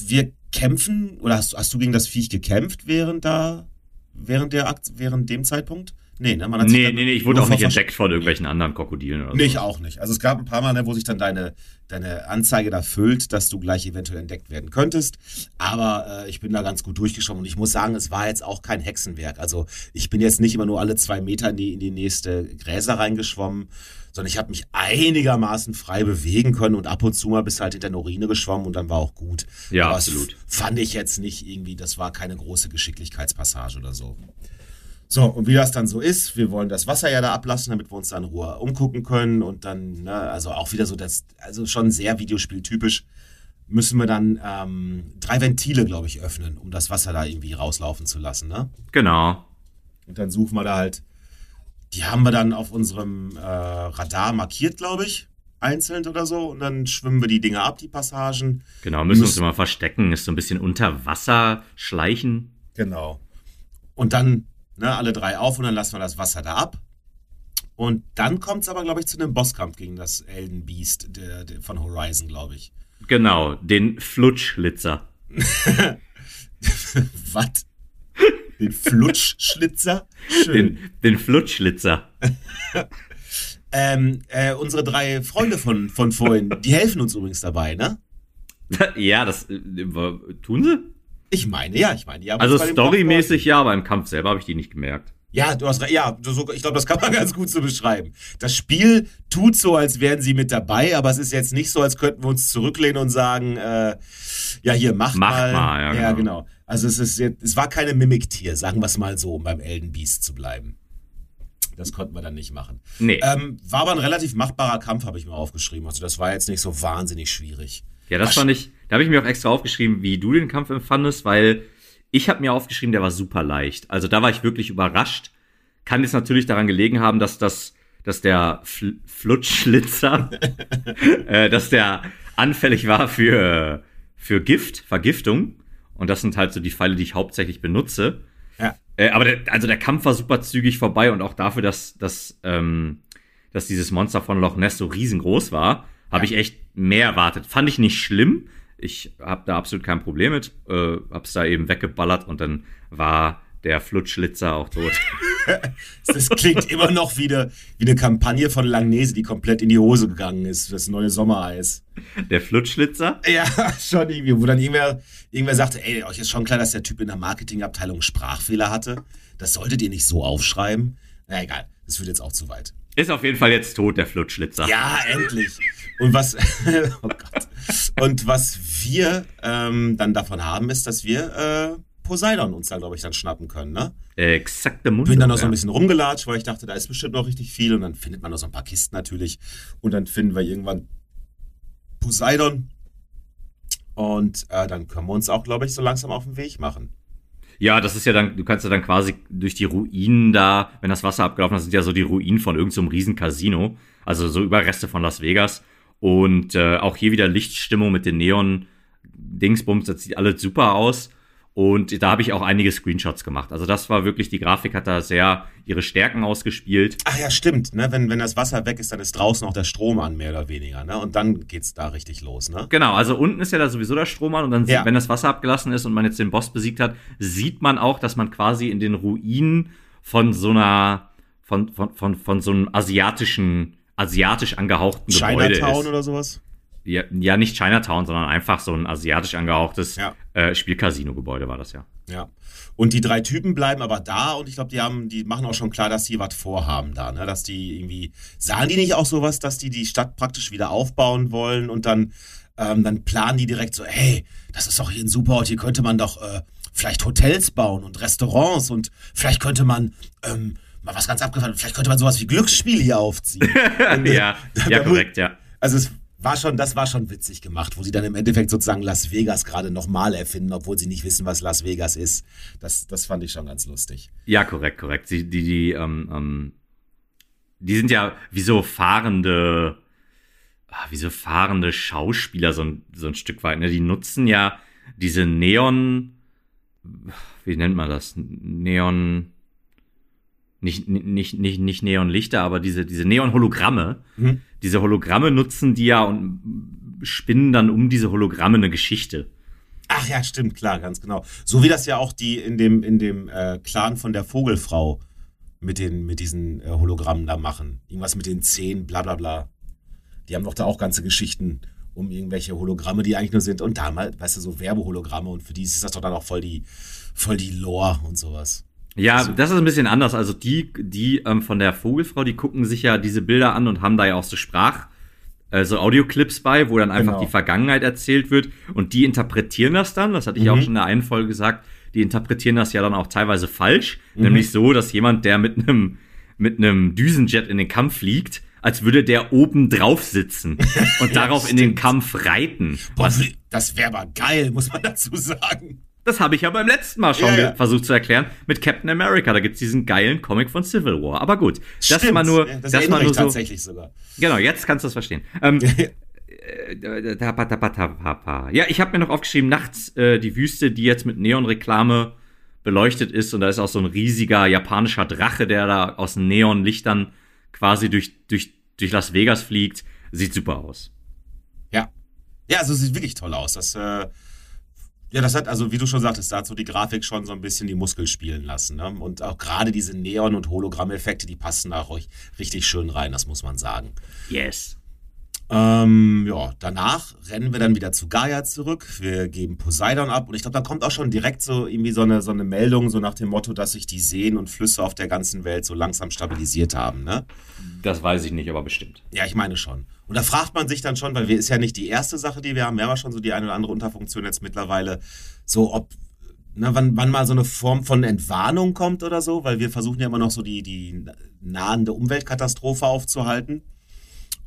wir kämpfen, oder hast, hast du gegen das Viech gekämpft während da, während der Akt, während dem Zeitpunkt? Nee, ne? Man hat Nee, nee, nee, ich wurde auch nicht entdeckt von irgendwelchen anderen Krokodilen oder so. Nee, ich auch nicht. Also es gab ein paar Mal, ne, wo sich dann deine, deine Anzeige da füllt, dass du gleich eventuell entdeckt werden könntest. Aber äh, ich bin da ganz gut durchgeschwommen und ich muss sagen, es war jetzt auch kein Hexenwerk. Also ich bin jetzt nicht immer nur alle zwei Meter in die, in die nächste Gräser reingeschwommen, sondern ich habe mich einigermaßen frei bewegen können und ab und zu mal bis halt hinter eine Urine geschwommen und dann war auch gut. Ja, Aber absolut. Fand ich jetzt nicht irgendwie, das war keine große Geschicklichkeitspassage oder so. So, und wie das dann so ist, wir wollen das Wasser ja da ablassen, damit wir uns dann in Ruhe umgucken können und dann, ne, also auch wieder so das, also schon sehr videospieltypisch, müssen wir dann ähm, drei Ventile, glaube ich, öffnen, um das Wasser da irgendwie rauslaufen zu lassen, ne? Genau. Und dann suchen wir da halt, die haben wir dann auf unserem äh, Radar markiert, glaube ich, einzeln oder so, und dann schwimmen wir die Dinge ab, die Passagen. Genau, müssen uns Müssen- immer verstecken, ist so ein bisschen unter Wasser schleichen. Genau. Und dann ne, alle drei auf und dann lassen wir das Wasser da ab. Und dann kommt es aber, glaube ich, zu einem Bosskampf gegen das Elden Beast der, der, von Horizon, glaube ich. Genau, den Flutschlitzer. Was? Den Flutschschlitzer? Schön. Den, den Flutschlitzer. Ähm, äh, unsere drei Freunde von, von vorhin, die helfen uns übrigens dabei, ne? ja, das äh, tun sie? Ich meine, ja, ich meine, ja. Also storymäßig ja, aber im Kampf selber habe ich die nicht gemerkt. Ja, du hast recht. Ja, so, ich glaube, das kann man ganz gut so beschreiben. Das Spiel tut so, als wären sie mit dabei, aber es ist jetzt nicht so, als könnten wir uns zurücklehnen und sagen, äh, ja, hier, mach, Mach mal. mal, ja, ja genau. genau. Also es ist jetzt, es war keine Mimiktier, sagen wir es mal so, um beim Elden Beast zu bleiben. Das konnten wir dann nicht machen. Nee. Ähm, war aber ein relativ machbarer Kampf, habe ich mir aufgeschrieben. Also das war jetzt nicht so wahnsinnig schwierig. Ja, das fand ich, da habe ich mir auch extra aufgeschrieben, wie du den Kampf empfandest, weil ich habe mir aufgeschrieben, der war super leicht. Also da war ich wirklich überrascht. Kann jetzt natürlich daran gelegen haben, dass das, dass der Fl Flutschlitzer, äh, dass der anfällig war für, für Gift, Vergiftung. Und das sind halt so die Pfeile, die ich hauptsächlich benutze. Ja. Äh, aber der, also der Kampf war super zügig vorbei und auch dafür, dass, dass, ähm, dass dieses Monster von Loch Ness so riesengroß war, habe ich echt mehr erwartet. Fand ich nicht schlimm. Ich habe da absolut kein Problem mit. Äh, hab's da eben weggeballert und dann war der Flutschlitzer auch tot. das klingt immer noch wie eine, wie eine Kampagne von Langnese, die komplett in die Hose gegangen ist, das neue Sommereis. Der Flutschlitzer? Ja, schon irgendwie, wo dann irgendwer, irgendwer sagte, ey, euch ist schon klar, dass der Typ in der Marketingabteilung Sprachfehler hatte. Das solltet ihr nicht so aufschreiben. Na egal, das wird jetzt auch zu weit. Ist auf jeden Fall jetzt tot, der Flutschlitzer. Ja, endlich. Und was, oh Gott. Und was wir ähm, dann davon haben, ist, dass wir äh, Poseidon uns da, glaube ich, dann schnappen können, ne? Exakte Mund. Bin dann noch so ein bisschen rumgelatscht, weil ich dachte, da ist bestimmt noch richtig viel. Und dann findet man noch so ein paar Kisten natürlich. Und dann finden wir irgendwann Poseidon. Und äh, dann können wir uns auch, glaube ich, so langsam auf den Weg machen. Ja, das ist ja dann, du kannst ja dann quasi durch die Ruinen da, wenn das Wasser abgelaufen ist, sind ja so die Ruinen von irgendeinem so riesen Casino. Also so Überreste von Las Vegas. Und äh, auch hier wieder Lichtstimmung mit den Neon-Dingsbums, das sieht alles super aus. Und da habe ich auch einige Screenshots gemacht. Also das war wirklich, die Grafik hat da sehr ihre Stärken ausgespielt. Ach ja, stimmt. Ne? Wenn, wenn das Wasser weg ist, dann ist draußen auch der Strom an, mehr oder weniger. Ne? Und dann geht's da richtig los. Ne? Genau, also unten ist ja da sowieso der Strom an. Und dann, ja. wenn das Wasser abgelassen ist und man jetzt den Boss besiegt hat, sieht man auch, dass man quasi in den Ruinen von so einer, von, von, von, von so einem asiatischen, asiatisch angehauchten Chinatown Gebäude ist. Chinatown oder sowas? ja, ja, nicht Chinatown, sondern einfach so ein asiatisch angehauchtes ja. äh, Spielcasino-Gebäude war das ja. Ja. Und die drei Typen bleiben aber da und ich glaube, die haben, die machen auch schon klar, dass die was vorhaben da, ne? Dass die irgendwie, sahen die nicht auch sowas, dass die die Stadt praktisch wieder aufbauen wollen und dann, ähm, dann planen die direkt so, hey, das ist doch hier ein super Ort, hier könnte man doch äh, vielleicht Hotels bauen und Restaurants und vielleicht könnte man, ähm, mal was ganz abgefahren, vielleicht könnte man sowas wie Glücksspiel hier aufziehen. ja, ja, korrekt, ja. Also es war schon, das war schon witzig gemacht, wo sie dann im Endeffekt sozusagen Las Vegas gerade nochmal erfinden, obwohl sie nicht wissen, was Las Vegas ist. Das, das fand ich schon ganz lustig. Ja, korrekt, korrekt. Die, die, die, ähm, ähm, die sind ja wie so fahrende, ah, wie so fahrende Schauspieler so ein, so ein Stück weit. Ne? Die nutzen ja diese Neon, wie nennt man das? Neon, nicht, nicht, nicht, nicht Neonlichter, aber diese, diese Neon-Hologramme. Mhm diese Hologramme nutzen die ja und spinnen dann um diese Hologramme eine Geschichte. Ach ja, stimmt, klar, ganz genau. So wie das ja auch die in dem, in dem äh, Clan von der Vogelfrau mit, den, mit diesen äh, Hologrammen da machen. Irgendwas mit den Zehen, bla bla bla. Die haben doch da auch ganze Geschichten um irgendwelche Hologramme, die eigentlich nur sind. Und damals, weißt du, so Werbehologramme und für die ist das doch dann auch voll die, voll die Lore und sowas. Ja, also, das ist ein bisschen anders. Also die, die ähm, von der Vogelfrau, die gucken sich ja diese Bilder an und haben da ja auch so Sprach, äh, so Audioclips bei, wo dann einfach genau. die Vergangenheit erzählt wird und die interpretieren das dann. Das hatte ich mhm. auch schon in der einen Folge gesagt. Die interpretieren das ja dann auch teilweise falsch, mhm. nämlich so, dass jemand, der mit einem mit einem Düsenjet in den Kampf fliegt, als würde der oben drauf sitzen und ja, darauf stimmt. in den Kampf reiten. Boah, das wäre aber geil, muss man dazu sagen. Das habe ich ja beim letzten Mal schon ja, versucht zu erklären mit Captain America. Da gibt es diesen geilen Comic von Civil War. Aber gut, das Stimmt. mal nur. Das, das mal nur so. tatsächlich sogar. Genau, jetzt kannst du das verstehen. Ähm, ja, ich habe mir noch aufgeschrieben, nachts äh, die Wüste, die jetzt mit Neonreklame beleuchtet ist. Und da ist auch so ein riesiger japanischer Drache, der da aus Neonlichtern quasi durch, durch, durch Las Vegas fliegt. Sieht super aus. Ja. Ja, also sieht wirklich toll aus. Das äh, ja, das hat, also wie du schon sagtest, da hat so die Grafik schon so ein bisschen die Muskel spielen lassen. Ne? Und auch gerade diese Neon- und Hologrammeffekte, die passen da auch richtig schön rein, das muss man sagen. Yes. Ähm, ja, danach rennen wir dann wieder zu Gaia zurück. Wir geben Poseidon ab und ich glaube, dann kommt auch schon direkt so irgendwie so eine, so eine Meldung, so nach dem Motto, dass sich die Seen und Flüsse auf der ganzen Welt so langsam stabilisiert haben, ne? Das weiß ich nicht, aber bestimmt. Ja, ich meine schon. Und da fragt man sich dann schon, weil wir ist ja nicht die erste Sache, die wir haben, wir haben ja schon so die eine oder andere Unterfunktion jetzt mittlerweile, so ob na, wann, wann mal so eine Form von Entwarnung kommt oder so, weil wir versuchen ja immer noch so die, die nahende Umweltkatastrophe aufzuhalten.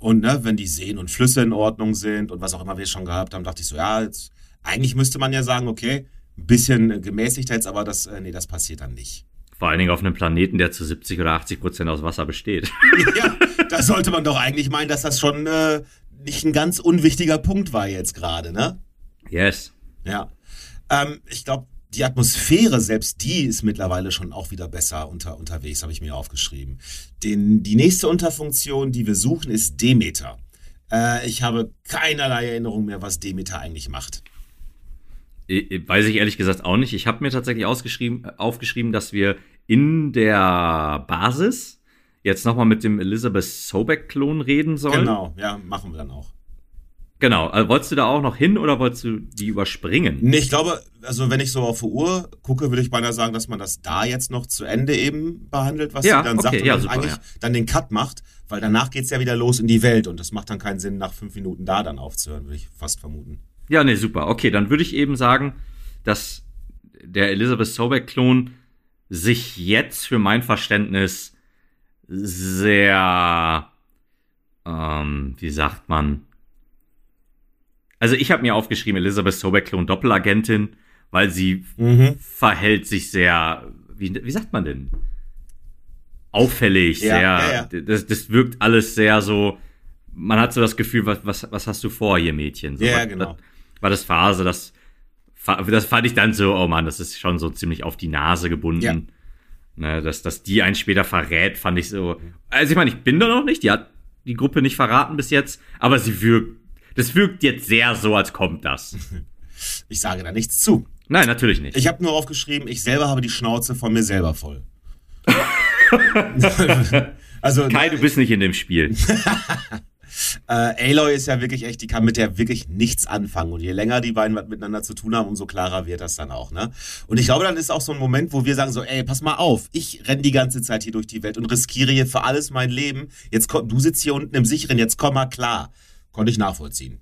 Und ne, wenn die Seen und Flüsse in Ordnung sind und was auch immer wir schon gehabt haben, dachte ich so, ja, jetzt, eigentlich müsste man ja sagen, okay, ein bisschen gemäßigt jetzt, aber das, äh, nee, das passiert dann nicht. Vor allen Dingen auf einem Planeten, der zu 70 oder 80 Prozent aus Wasser besteht. ja, da sollte man doch eigentlich meinen, dass das schon äh, nicht ein ganz unwichtiger Punkt war jetzt gerade, ne? Yes. Ja. Ähm, ich glaube, die Atmosphäre, selbst die ist mittlerweile schon auch wieder besser unter, unterwegs, habe ich mir aufgeschrieben. Den, die nächste Unterfunktion, die wir suchen, ist Demeter. Äh, ich habe keinerlei Erinnerung mehr, was Demeter eigentlich macht. Weiß ich ehrlich gesagt auch nicht. Ich habe mir tatsächlich ausgeschrieben, aufgeschrieben, dass wir in der Basis jetzt nochmal mit dem Elizabeth Sobeck-Klon reden sollen. Genau, ja, machen wir dann auch. Genau, also wolltest du da auch noch hin oder wolltest du die überspringen? Nee, ich glaube, also wenn ich so auf die Uhr gucke, würde ich beinahe sagen, dass man das da jetzt noch zu Ende eben behandelt, was ja, sie dann okay, sagt und ja, dann super, eigentlich ja. dann den Cut macht, weil danach geht's ja wieder los in die Welt und das macht dann keinen Sinn, nach fünf Minuten da dann aufzuhören, würde ich fast vermuten. Ja, nee, super. Okay, dann würde ich eben sagen, dass der Elizabeth Sobeck-Klon sich jetzt für mein Verständnis sehr, ähm, wie sagt man? Also ich habe mir aufgeschrieben, Elizabeth Sobeck-Klon Doppelagentin, weil sie Mhm. verhält sich sehr, wie, wie sagt man denn? Auffällig, Ja, sehr, ja, ja. Das, das wirkt alles sehr so, man hat so das Gefühl, was, was, was hast du vor hier, Mädchen? So, Ja, was- genau. War das Phase, das, das fand ich dann so, oh Mann, das ist schon so ziemlich auf die Nase gebunden. Ja. Ne, dass, dass die einen später verrät, fand ich so. Also ich meine, ich bin da noch nicht, die hat die Gruppe nicht verraten bis jetzt, aber sie wirkt, das wirkt jetzt sehr so, als kommt das. Ich sage da nichts zu. Nein, natürlich nicht. Ich habe nur aufgeschrieben, ich selber habe die Schnauze von mir selber voll. also Kai, du bist nicht in dem Spiel. Äh, Aloy ist ja wirklich echt, die kann mit der wirklich nichts anfangen. Und je länger die beiden was miteinander zu tun haben, umso klarer wird das dann auch, ne? Und ich glaube, dann ist auch so ein Moment, wo wir sagen so, ey, pass mal auf, ich renn die ganze Zeit hier durch die Welt und riskiere hier für alles mein Leben. Jetzt komm, du sitzt hier unten im Sicheren, jetzt komm mal klar. Konnte ich nachvollziehen.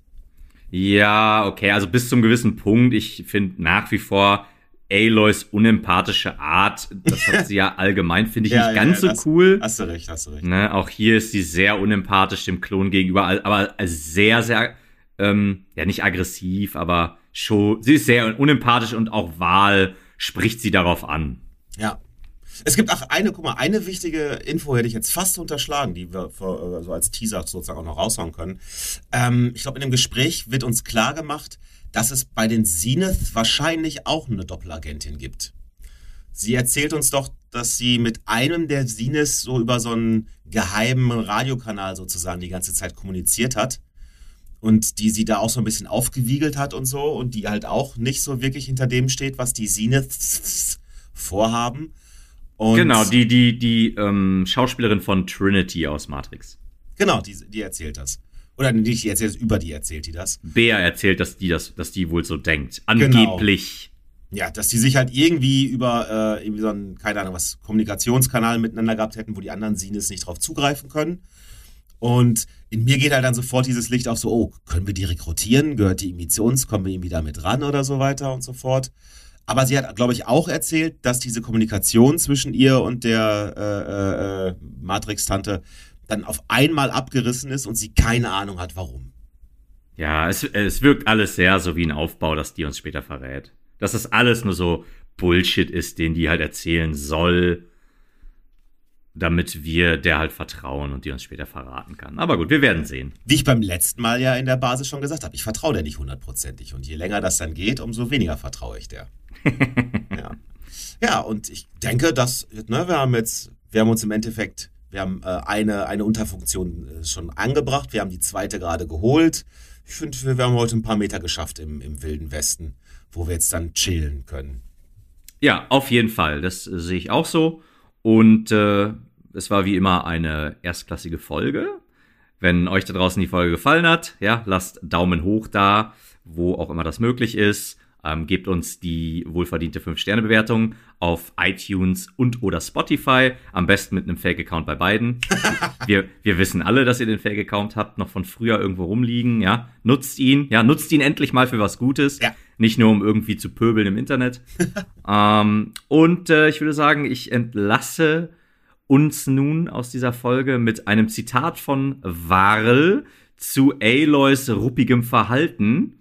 Ja, okay, also bis zum gewissen Punkt. Ich finde nach wie vor Aloys unempathische Art, das hat sie ja allgemein, finde ich Ja, nicht ja, ganz ja, so cool. Hast du recht, hast du recht. Ne, auch hier ist sie sehr unempathisch dem Klon gegenüber, aber sehr, sehr, ähm, ja nicht aggressiv, aber schon, sie ist sehr unempathisch und auch Wahl spricht sie darauf an. Ja. Es gibt auch eine, guck mal, eine wichtige Info hätte ich jetzt fast unterschlagen, die wir äh, so als Teaser sozusagen auch noch raushauen können. Ähm, ich glaube, in dem Gespräch wird uns klar gemacht, dass es bei den Zenith wahrscheinlich auch eine Doppelagentin gibt. Sie erzählt uns doch, dass sie mit einem der Zenith so über so einen geheimen Radiokanal sozusagen die ganze Zeit kommuniziert hat. Und die sie da auch so ein bisschen aufgewiegelt hat und so. Und die halt auch nicht so wirklich hinter dem steht, was die Zeniths vorhaben. Und genau, die, die, die ähm, Schauspielerin von Trinity aus Matrix. Genau, die, die erzählt das. Oder nicht, die erzählt es, über die erzählt die das. Bea erzählt, dass die das, dass die wohl so denkt. Genau. Angeblich. Ja, dass die sich halt irgendwie über äh, irgendwie so einen, keine Ahnung, was, Kommunikationskanal miteinander gehabt hätten, wo die anderen Sines nicht drauf zugreifen können. Und in mir geht halt dann sofort dieses Licht auf so, oh, können wir die rekrutieren? Gehört die irgendwie zu uns? Kommen wir irgendwie damit ran oder so weiter und so fort. Aber sie hat, glaube ich, auch erzählt, dass diese Kommunikation zwischen ihr und der äh, äh, äh, Matrix-Tante dann auf einmal abgerissen ist und sie keine Ahnung hat, warum. Ja, es, es wirkt alles sehr so wie ein Aufbau, dass die uns später verrät. Dass das alles nur so Bullshit ist, den die halt erzählen soll, damit wir der halt vertrauen und die uns später verraten kann. Aber gut, wir werden sehen. Wie ich beim letzten Mal ja in der Basis schon gesagt habe, ich vertraue der nicht hundertprozentig. Und je länger das dann geht, umso weniger vertraue ich der. ja. ja, und ich denke, dass, ne, wir haben jetzt, wir haben uns im Endeffekt, wir haben äh, eine, eine Unterfunktion äh, schon angebracht, wir haben die zweite gerade geholt. Ich finde, wir, wir haben heute ein paar Meter geschafft im, im Wilden Westen, wo wir jetzt dann chillen können. Ja, auf jeden Fall. Das äh, sehe ich auch so. Und äh, es war wie immer eine erstklassige Folge. Wenn euch da draußen die Folge gefallen hat, ja, lasst Daumen hoch da, wo auch immer das möglich ist. Ähm, gebt uns die wohlverdiente 5-Sterne-Bewertung auf iTunes und oder Spotify. Am besten mit einem Fake-Account bei beiden. wir, wir wissen alle, dass ihr den Fake-Account habt, noch von früher irgendwo rumliegen. Ja, nutzt ihn. Ja, nutzt ihn endlich mal für was Gutes. Ja. Nicht nur, um irgendwie zu pöbeln im Internet. ähm, und äh, ich würde sagen, ich entlasse uns nun aus dieser Folge mit einem Zitat von Warl zu Aloys ruppigem Verhalten,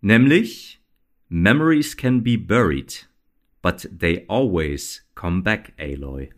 nämlich Memories can be buried, but they always come back, Aloy.